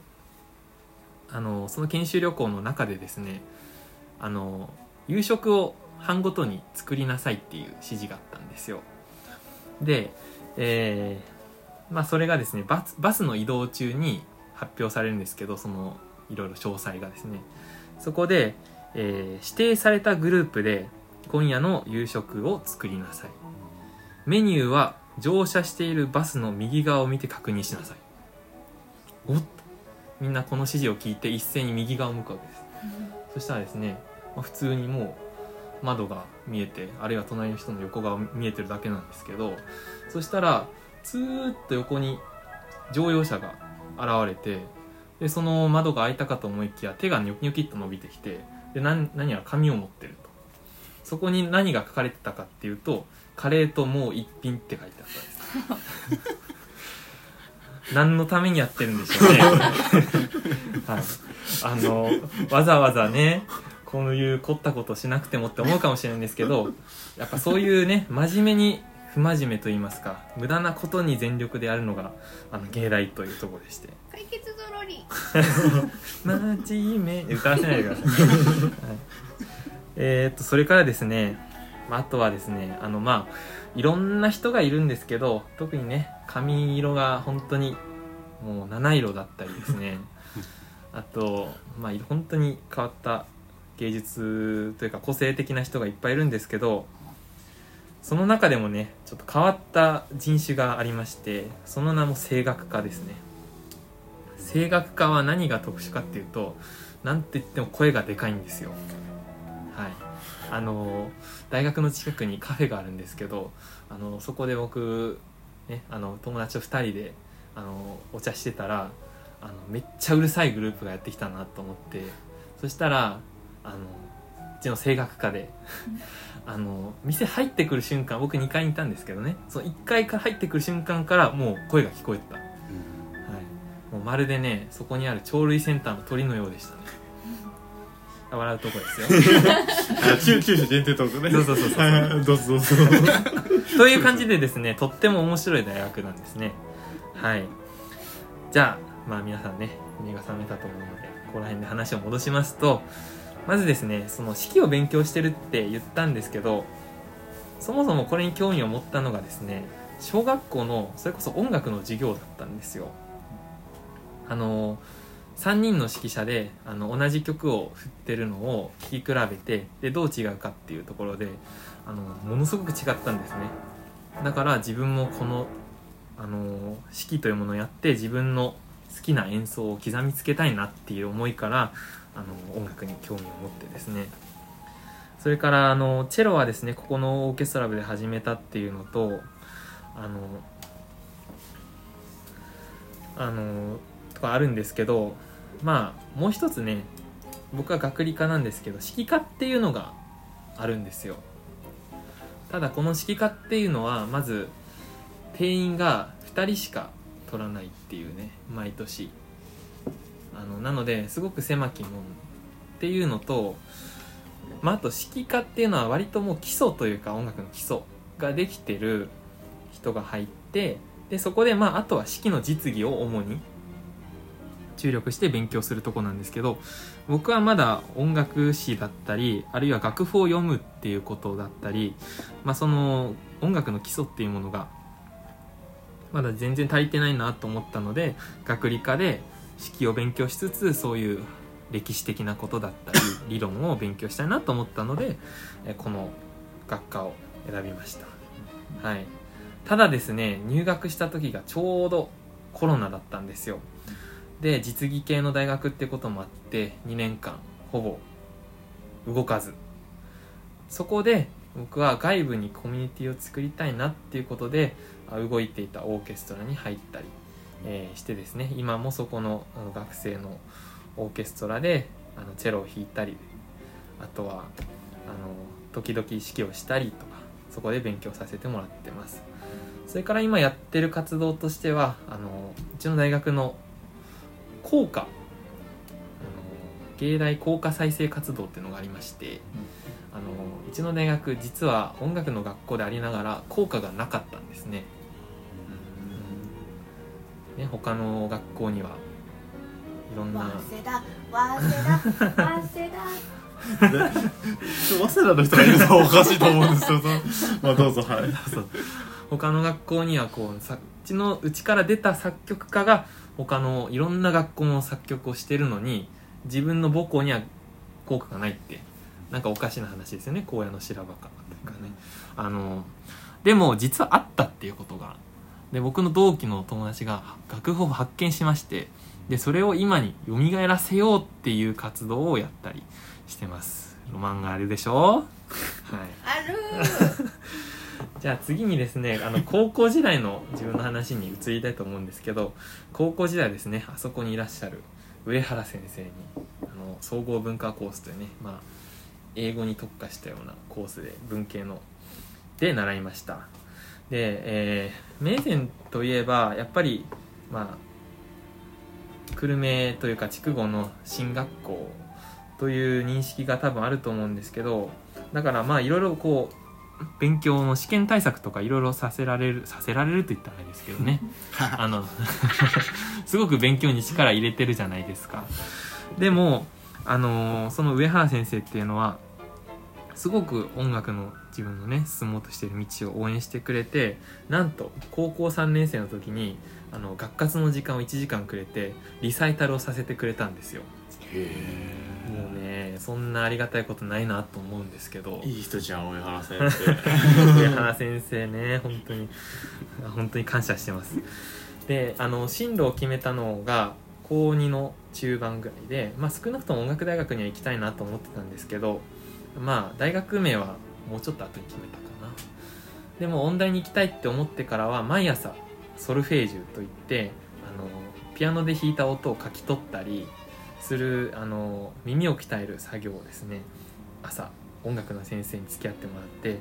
あのその研修旅行の中でですねあの夕食を班ごとに作りなさいっていう指示があったんですよ。で、えーまあ、それがですねバスバスの移動中に発表されるんですけどそのいろいろ詳細がですね。そこで、えー指定されたグループで今夜の夕食を作りなさい。メニューは乗車しているバスの右側を見て確認しなさい。おっとみんなこの指示を聞いて一斉に右側を向くわけです。そしたらですね、まあ普通にもう窓が見えてあるいは隣の人の横が見えてるだけなんですけどそしたらツーッと横に乗用車が現れてでその窓が開いたかと思いきや手がニョキニョキっと伸びてきてで何何やら紙を持ってると。そこに何が書かれてたかっていうと「カレーともう一品」って書いてあったんです。何のためにやってるんでしょうね。はい。あのわざわざねこういう凝ったことしなくてもって思うかもしれないんですけどやっぱそういうね真面目に不真面目と言いますか無駄なことに全力でやるのがあの芸大というところでして解決ぞろり真面目。歌わせないでください、はい、えーっとそれからですねまああとはですねあのまあいろんな人がいるんですけど特にね髪色が本当にもう七色だったりですね。あとまあ本当に変わった芸術というか個性的な人がいっぱいいるんですけどその中でもねちょっと変わった人種がありましてその名も声楽家ですね声楽家は何が特殊かっていうとなんて言っても声がでかいんですよ。はい。あの大学の近くにカフェがあるんですけどあのそこで僕、ね、あの友達と2人であのお茶してたらあのめっちゃうるさいグループがやってきたなと思ってそしたらあのうちの声楽科であの店入ってくる瞬間僕2階にいたんですけどね。その1階から入ってくる瞬間からもう声が聞こえてた、はい、もうまるでねそこにある鳥類センターの鳥のようでしたね。笑うとこですよ。あ中九州限定トークね。そうそうそうそうはい どうぞどうぞ。という感じでですねとっても面白い大学なんですね。はい。じゃあまあ皆さんね目が覚めたと思うのでここら辺で話を戻しますとまずですねその式を勉強してるって言ったんですけどそもそもこれに興味を持ったのがですね小学校のそれこそ音楽の授業だったんですよあの3人の指揮者であの同じ曲を振ってるのを聴き比べてでどう違うかっていうところであのものすごく違ったんですね。だから自分もこのあの指揮というものをやって自分の好きな演奏を刻みつけたいなっていう思いからあの音楽に興味を持ってですね。それからあのチェロはですねここのオーケストラ部で始めたっていうのとあのあのとかあるんですけどまあもう一つね僕は学理科なんですけど指揮科っていうのがあるんですよ。ただこの指揮科っていうのはまず定員が2人しか取らないっていうね毎年。あのなのですごく狭き門っていうのと、まあ、あと指揮科っていうのは割ともう基礎というか音楽の基礎ができてる人が入ってでそこでまああとは指揮の実技を主に注力して勉強するとこなんですけど僕はまだ音楽史だったりあるいは楽譜を読むっていうことだったり、まあ、その音楽の基礎っていうものがまだ全然足りてないなと思ったので学理科で式を勉強しつつそういう歴史的なことだったり 理論を勉強したいなと思ったのでえこの学科を選びました、はい、ただですね入学した時がちょうどコロナだったんですよで実技系の大学ってこともあって2年間ほぼ動かず。そこで僕は外部にコミュニティを作りたいなっていうことで動いていたオーケストラに入ったり、えーしてですね。今もそこのあの学生のオーケストラであのチェロを弾いたりあとはあの時々指揮をしたりとかそこで勉強させてもらってます。それから今やってる活動としてはあのうちの大学の校歌あの芸大校歌再生活動っていうのがありまして、あのうちの大学実は音楽の学校でありながら校歌がなかったんですね。ね他の学校にはいろんな。早稲田早稲田早稲田。早稲田の人がいるのはおかしいと思うんですよ。そのまあどうぞはい。他の学校にはこうさうちのうちから出た作曲家が他のいろんな学校の作曲をしてるのに自分の母校には効果がないってなんかおかしな話ですよね。荒野の白馬かというかね。あのでも実はあったっていうことが。で僕の同期の友達が楽譜を発見しましてでそれを今に蘇らせようっていう活動をやったりしてます。ロマンがあるでしょ？はい。あるじゃあ次にですねあの高校時代の自分の話に移りたいと思うんですけど高校時代ですねあそこにいらっしゃる上原先生にあの総合文化コースというね、まあ、英語に特化したようなコースで文系ので習いました。で、えー、名前といえばやっぱりまあ久留米というか筑後の進学校という認識が多分あると思うんですけどだからまあいろいろこう勉強の試験対策とかいろいろさせられるさせられると言ったらあれですけどね。あの すごく勉強に力入れてるじゃないですか。でもあのその上原先生っていうのはすごく音楽の自分のね進もうとしている道を応援してくれてなんと高校3年生の時にあの学活の時間を1時間くれてリサイタルをさせてくれたんですよもうねそんなありがたいことないなと思うんですけど。いい人じゃん上原先生。上原先生ね本当に。本当に感謝してます。であの進路を決めたのが高2の中盤ぐらいで、まあ、少なくとも音楽大学には行きたいなと思ってたんですけどまあ大学名はもうちょっと後に決めたかな。でも音大に行きたいって思ってからは毎朝ソルフェージュといってあのピアノで弾いた音を書き取ったりするあの耳を鍛える作業をですね。朝音楽の先生に付き合ってもらって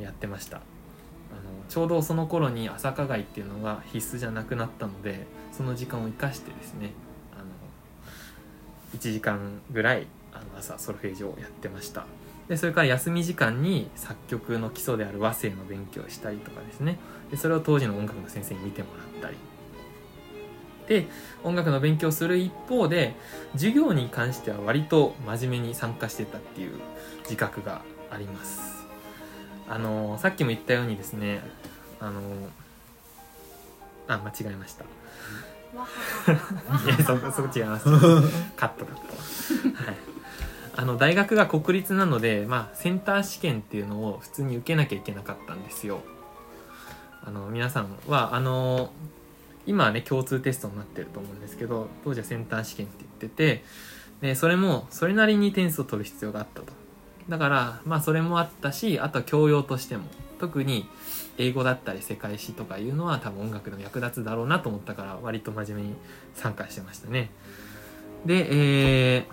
やってました。あのちょうどその頃に朝課外っていうのが必須じゃなくなったのでその時間を生かしてですねあの1時間ぐらいあの朝ソルフェージュをやってました。でそれから休み時間に作曲の基礎である和声の勉強をしたりとかですね。でそれを当時の音楽の先生に見てもらったり。で音楽の勉強をする一方で授業に関しては割と真面目に参加してたっていう自覚があります。あのさっきも言ったようにですねあのあ間違えました。いやそそこ違います。カットカットはい。あの大学が国立なので、まあ、センター試験っていうのを普通に受けなきゃいけなかったんですよ。あの皆さんはあの今はね共通テストになってると思うんですけど当時はセンター試験って言っててでそれもそれなりに点数を取る必要があったと。だからまあそれもあったしあとは教養としても特に英語だったり世界史とかいうのは多分音楽でも役立つだろうなと思ったから割と真面目に参加してましたね。で、えー、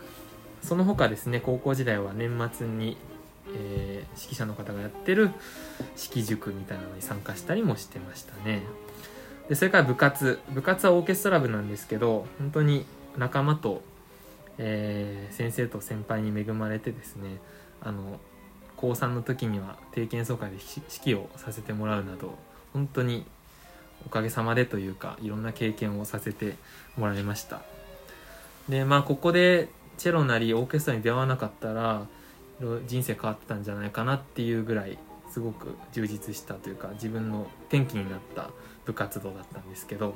その他ですね高校時代は年末に、えー、指揮者の方がやってる式塾みたいなのに参加したりもしてましたね。でそれから部活。部活はオーケストラ部なんですけど本当に仲間と、えー、先生と先輩に恵まれてですねあの高3の時には定期演奏会で指揮をさせてもらうなど本当におかげさまでというかいろんな経験をさせてもらいました。でまあここでチェロなりオーケストラに出会わなかったら人生変わってたんじゃないかなっていうぐらいすごく充実したというか自分の転機になった部活動だったんですけど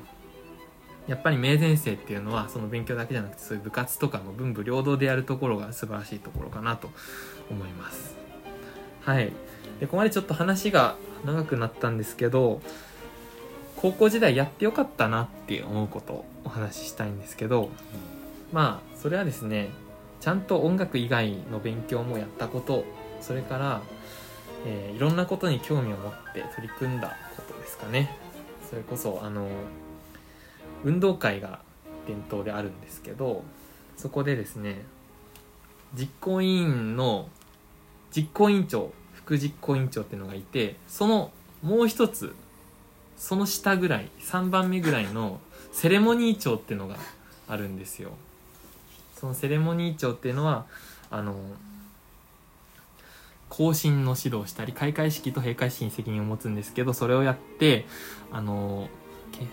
やっぱり名前生っていうのはその勉強だけじゃなくてそういう部活とかも文武両道でやるところが素晴らしいところかなと思います。はい。でここまでちょっと話が長くなったんですけど高校時代やってよかったなって思うことをお話ししたいんですけど、まあそれはですねちゃんと音楽以外の勉強もやったことそれから、えー、いろんなことに興味を持って取り組んだことですかね。それこそあの運動会が伝統であるんですけどそこでですね実行委員の実行委員長副実行委員長っていうのがいてそのもう一つその下ぐらい3番目ぐらいのセレモニー長っていうのがあるんですよ。そのセレモニー長っていうのはあの更新の指導をしたり開会式と閉会式に責任を持つんですけどそれをやってあの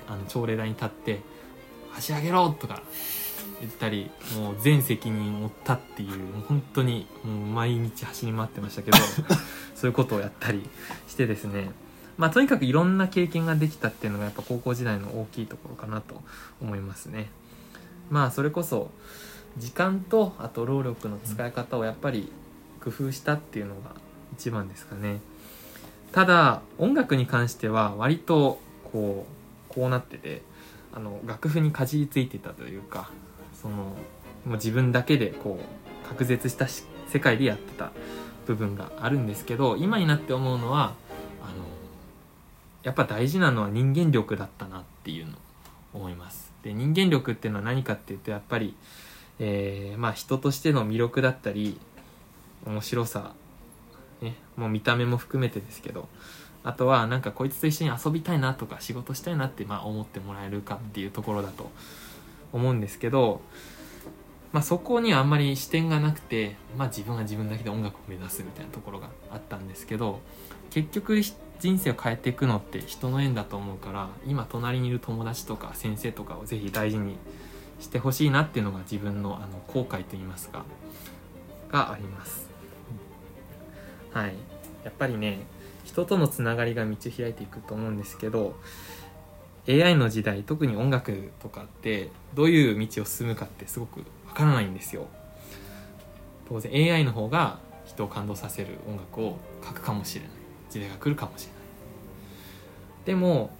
あの朝礼台に立って「走り上げろ!」とか言ったりもう全責任を負ったっていうもう本当にもう毎日走り回ってましたけど そういうことをやったりしてですねまあとにかくいろんな経験ができたっていうのがやっぱ高校時代の大きいところかなと思いますね。まあそれこそ時間とあと労力の使い方をやっぱり工夫したっていうのが一番ですかね。ただ音楽に関しては割とこうこうなっててあの楽譜にかじりついてたというかそのもう自分だけでこう隔絶した世界でやってた部分があるんですけど今になって思うのはあのやっぱ大事なのは人間力だったなっていうのを思います。で人間力っていうのは何かっていうとやっぱり、えー、まあ人としての魅力だったり面白さ、ね、もう見た目も含めてですけど。あとはなんかこいつと一緒に遊びたいなとか仕事したいなってまあ思ってもらえるかっていうところだと思うんですけど、まあ、そこにはあんまり視点がなくて、まあ、自分は自分だけで音楽を目指すみたいなところがあったんですけど結局人生を変えていくのって人の縁だと思うから今隣にいる友達とか先生とかをぜひ大事にしてほしいなっていうのが自分のあの後悔といいますかがあります。はい、やっぱりね人とのつながりが道を開いていくと思うんですけど AI の時代特に音楽とかってどういう道を進むかってすごくわからないんですよ。当然 AI の方が人を感動させる音楽を書くかもしれない。時代が来るかもしれない。でも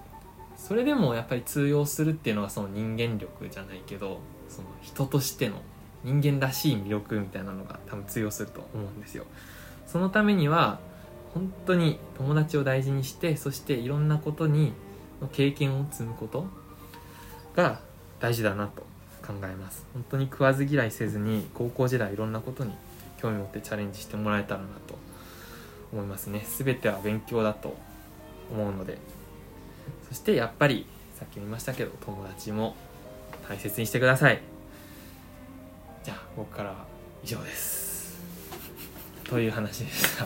それでもやっぱり通用するっていうのがその人間力じゃないけどその人としての人間らしい魅力みたいなのが多分通用すると思うんですよ。そのためには本当に友達を大事にしてそしていろんなことにの経験を積むことが大事だなと考えます。本当に食わず嫌いせずに高校時代いろんなことに興味持ってチャレンジしてもらえたらなと思いますね。全ては勉強だと思うので。そしてやっぱりさっきも言いましたけど友達も大切にしてください。じゃあ僕からは以上です。という話でした。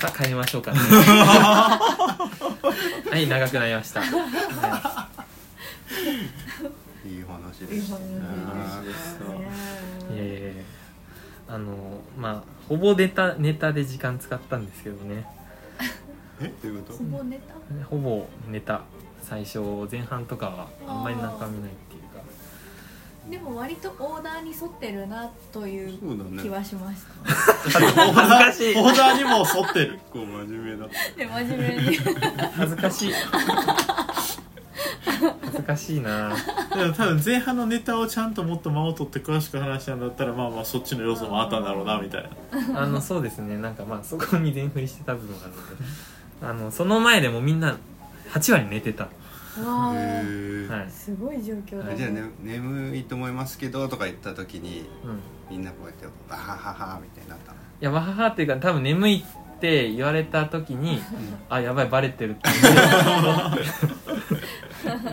さあ帰りましょうかね。はい長くなりました、はい。いい話いいでいやいやいやあのまあほぼネタネタで時間使ったんですけどね。ーえ？どういうこと？ほぼネタ？ほぼネタ。最初前半とかはあんまり中身ないでも割とオーダーに沿ってるなというそうだね。気はしました、恥ずかしい。オーダーにも沿ってる。結構真面目だった。で真面目に。恥ずかしい。恥ずかしいな。でも多分前半のネタをちゃんともっと間を取って詳しく話したんだったらまあまあそっちの要素もあったんだろうなみたいな。あのそうですね。なんかまあそこに全振りしてた部分があるので。あのその前でもみんな8割寝てた、わはい。すごい状況だあじゃあ、ね、眠いと思いますけどとか言った時にうん、いみんなこうやってバハハハみたいになったの。やわははっていうか多分眠いって言われた時にあやばいバレてるって思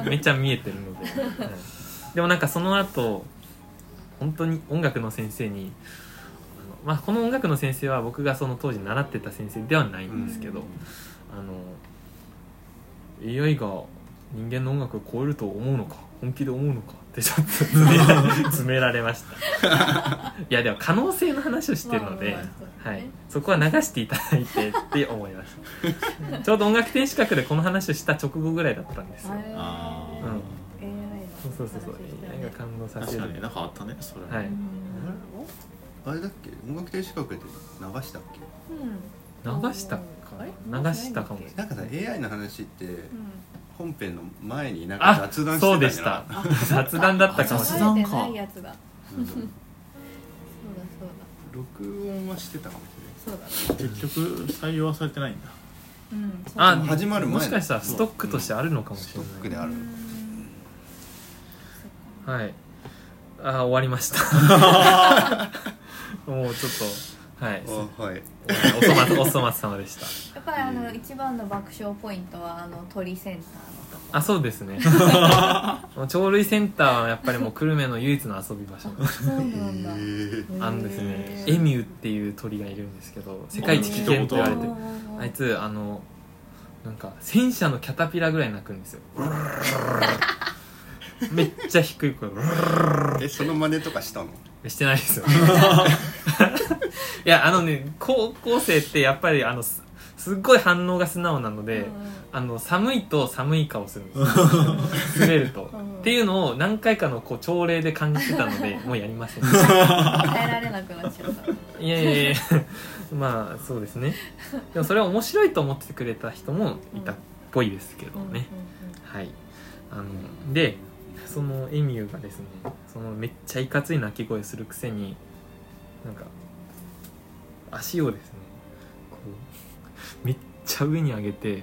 ってめっちゃ見えてるので、はい。でもなんかその後本当に音楽の先生にまあ、この音楽の先生は僕がその当時習ってた先生ではないんですけど、あの AI が人間の音楽を超えると思うのか本気で思うのか ってちょっと詰めら詰められました。いやでも可能性の話をしてるので、まあまあはい、そこは流していただいてって思いました ちょうど音楽天資格でこの話をした直後ぐらいだったんですよ、はい。あうん。そうそうそう AI が感動させる。確かになんかあったね。それはいあれだっけ？音楽停止格で流したっけ？うん。流したかあれ？な流したかもなんかさ AI の話ってうん本編の前になんかあ雑談してたそうんやでした。雑談だったかもしれない。雑談か流れてないやつだ。うん。そうだ録音はしてたかもしそうだそうだ結局採用はされてないんだ。うんそうあ始まる前もしかしたらストックとしてあるのかもしれストックでない、あるうん。はい。あ終わりました。もうちょっとはい。あはい。おそ松おそ松様でした。やっぱりあの一番の爆笑ポイントはあの鳥センターのとこ。あそうですね。も う鳥類センターはやっぱりもう久留米の唯一の遊び場所。そうなんだ。へー。あのですねエミューっていう鳥がいるんですけど世界一危険と言われて。あいつあのなんか戦車のキャタピラぐらい鳴くんですよ。めっちゃ低い声えその真似とかしたの？してないですよ いやあのね高校生ってやっぱりあのすすっごい反応が素直なので、あの寒いと寒い顔するんですよ。滑ると、うん。っていうのを何回かのこう朝礼で感じてたので もうやりません。耐えられなくなっちゃった。いやいやいや。まあそうですね。でもそれは面白いと思ってくれた人もいたっぽいですけどね、はい。あのでそのエミューがですねそのめっちゃいかつい鳴き声するくせになんか足をですねこうめっちゃ上に上げてもう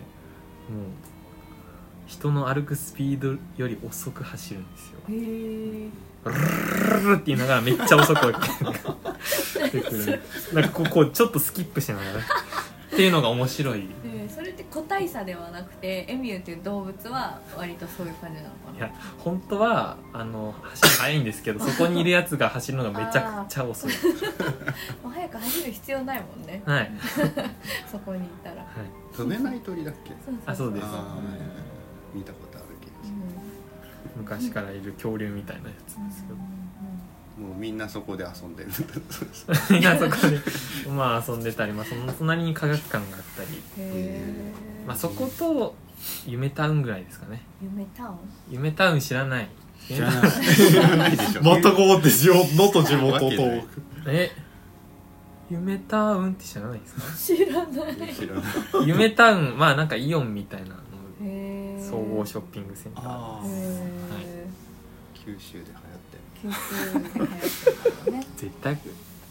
人の歩くスピードより遅く走るんですよ。へえルルルルって言いながらめっちゃ遅く 出てくる。なんかこうこうちょっとスキップしながらっていうのが面白い。えーそれって個体差ではなくてエミューっていう動物は割とそういう感じなのかな。いや本当はあの走り速いんですけど そこにいるやつが走るのがめちゃくちゃ遅い。もう早く走る必要ないもんね。はい、はい、そこにいたら。飛べない鳥だっけ？あそうです。あー見たことある気がすうん。昔からいる恐竜みたいなやつうんですけど。るもうみんなそこで遊んでる。みんなそこでまあ遊んでたり、まあ、その隣に科学館があったり、へえまあ、そこと夢タウンぐらいですかね。夢タウン？夢タウン知らない。知らない。ないでしょ。全く思って地元能登地元とえ？夢タウンって知らないですか？知らない。知らない。夢タウンまあなんかイオンみたいな総合ショッピングセンター。で流行って九州で流行絶対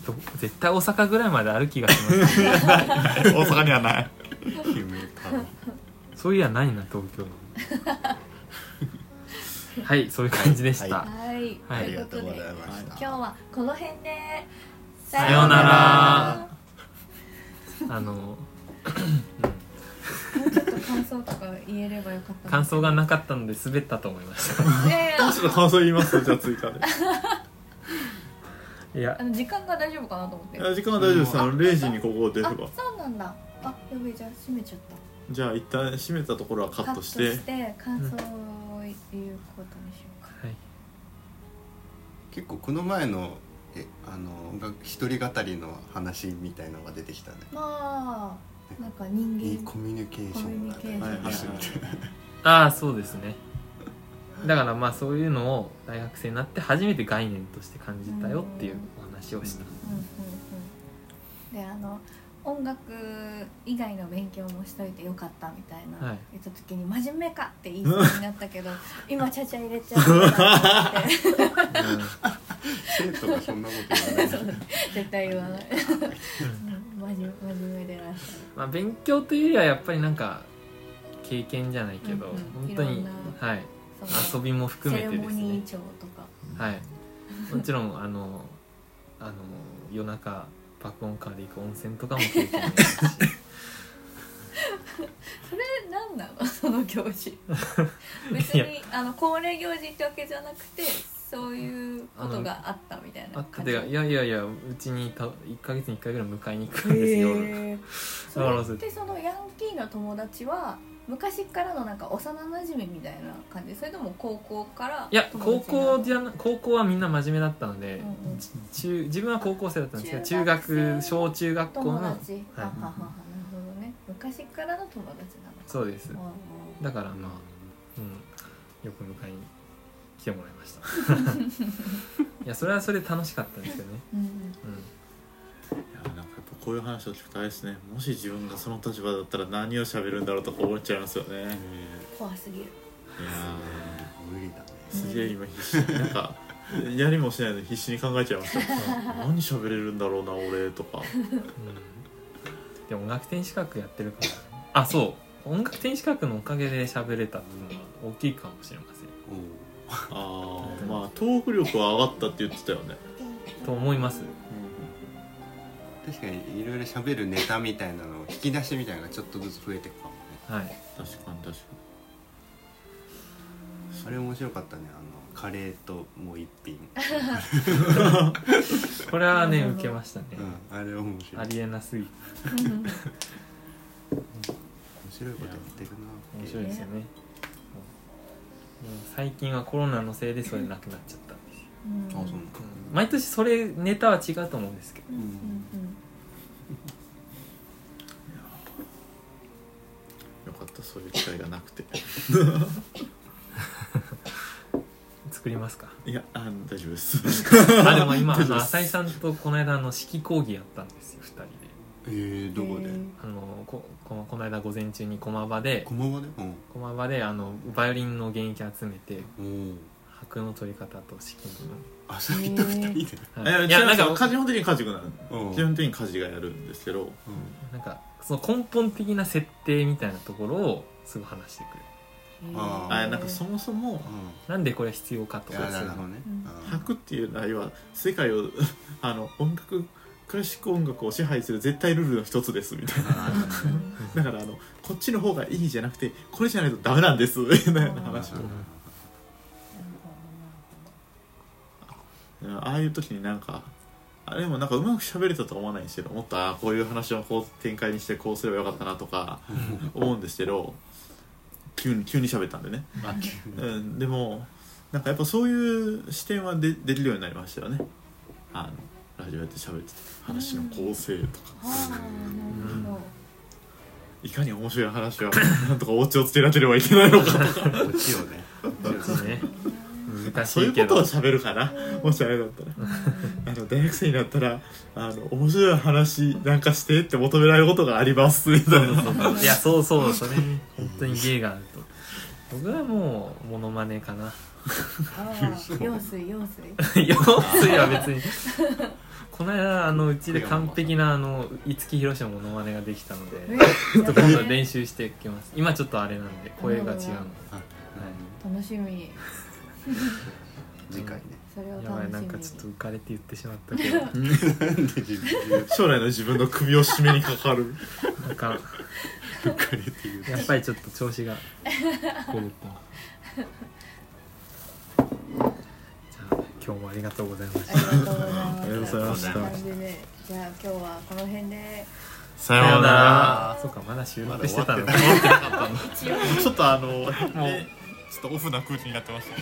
ど絶対大阪ぐらいまである気がします大阪にはない。る夢タウンそうい。やない。な東京はい。そうい。う感じでした、ははい、はい。ありがとうござい。ました今日はこの辺でさようならあの、感想とか言えればよかった。感想がなかかったので滑ったと思いました。え ちょっと感想言いますじゃあ追加で。いや。あの時間が大丈夫かなと思って。いや時間は大丈夫です。あの0時にここ出れあばそうなんだ。あやべえじゃあ閉めちゃった。じゃあ一旦閉めたところはカットして感想を言うことにしようか。はい。結構この前のえあのが一人語りの話みたいのが出てきたね。まあなんか人いい間コミュニケーションがコミュニケーションはいはいはいああそうですね。だからまあそういうのを大学生になって初めて概念として感じたよっていうお話をした。うんうんうん。であの音楽以外の勉強もしといてよかったみたいな、はい。言った時に真面目かって言いそうになったけど 今ちゃちゃ入れちゃうなって。生徒がそんなこと言わない絶対言わない、うん、真面目真面目でいらっしまあ勉強というよりはやっぱりなんか経験じゃないけど、うん。うん本当にはい。遊びも含めセてですね。レモニー長とか。はい。もちろんあのあの夜中爆音カーで行く温泉とかも経験ですし。それ何なの？その行事。別にあの恒例行事ってわけじゃなくてそういうことがあったみたいなあったでいやいやいやうちにた1か月に1回ぐらい迎えに行くんですよ夜へーそれってそのヤンキーの友達は昔からのなんか幼馴染みたいな感じ？それとも高校から？いや高校じゃな高校はみんな真面目だったので、うんうん。中自分は高校生だったんですけど中中学小中学校の友達、はい。ははははなるほどね。昔からの友達なのか。そうです。うんうん。だからまあ、うん、よく迎えに来てもらいました。いやそれはそれで楽しかったんですけどね、うんうん。ういやなんかこういう話を聞くとあれですねもし自分がその立場だったら何を喋るんだろうとか思っちゃいますよね。いや怖すぎる。ー無理だね。すげえ今必死なんかやりもしないのに必死に考えちゃいました。何喋れるんだろうな俺とか。んうん、でも音楽天資格やってるからあそう。音楽天資格のおかげで喋れたっていうのは大きいかもしれません。ああまあトーク力は上がったって言ってたよね。と思います確かにいろいろ喋るネタみたいなのを引き出しみたいなのがちょっとずつ増えていくかもね。はい。確かに確かあれ面白かったねあのカレーともう一品、これはね受けましたね、うん、あれ面白い。ありえなすぎ。面白いことやってるな面白いですよね、うん最近はコロナのせいでそれなくなっちゃったんですよ、うん。あそううん。毎年それネタは違うと思うんですけど。うん。うんよかったそういう機会がなくて。作りますか？いやあ大丈夫です。あでも今 あの浅井さんとこの間あの式講義やったんですよ2人で。えー、どこで？あのここのこの間午前中に駒場で。駒場で？うん。駒場であのバイオリンの現役集めておー。拍の取り方と指揮あそれと二人で。の、い。い、いやなんか基本的に家事がなる。うん。基本的に家事がやるんですけど。なんかその根本的な設定みたいなところをすぐ話してくれる。ああなんかそもそもうん。なんでこれ必要かといか。そういうのやなるほどね。っていうのは要は世界を あの音楽クラシック音楽を支配する絶対ルールの一つですみたいな。だからあのこっちの方がいいじゃなくてこれじゃないとダメなんですみたいな話を。ああいう時になんかあれもなんかうまく喋れたとは思わないんですけどもっとああこういう話をこう展開にしてこうすればよかったなとか思うんですけど急に急に喋ったんでね、うん、でもなんかやっぱそういう視点はでできるようになりましたよね。あのラジオやって喋ってて話の構成とか。いかに面白い話をなんとかお家をつけなければいけないのかとか。こっちをねこっちね難そういしいうけどことを喋るかな？もしあれだったら。あの大学生になったらあの面白い話なんかしてって求められることがあります。みたいないやそうそうそ れ。ね本当に芸があると。僕はもうモノマネかな。用水用水。用水は別に。この間あのうちで完璧なあの五木ひろしのモノマネができたのでちょっと今度練習していきます。今ちょっとあれなんで声が違うの。であ楽しみ 次回ね。それを楽しみに。やばいなんかちょっと浮かれて言ってしまったけど。将来の自分の首を絞めにかかる。なんか浮かれていう。やっぱりちょっと調子が。狂ってますじゃあ今日もありがとうございました。ありがとうございますありがとうございました。こんな感じで。じゃあ今日はこの辺で。さようなら。そうかまだ収録してたの。まだ思ってなかったの。ちょっとあのねちょっとオフな空気になってました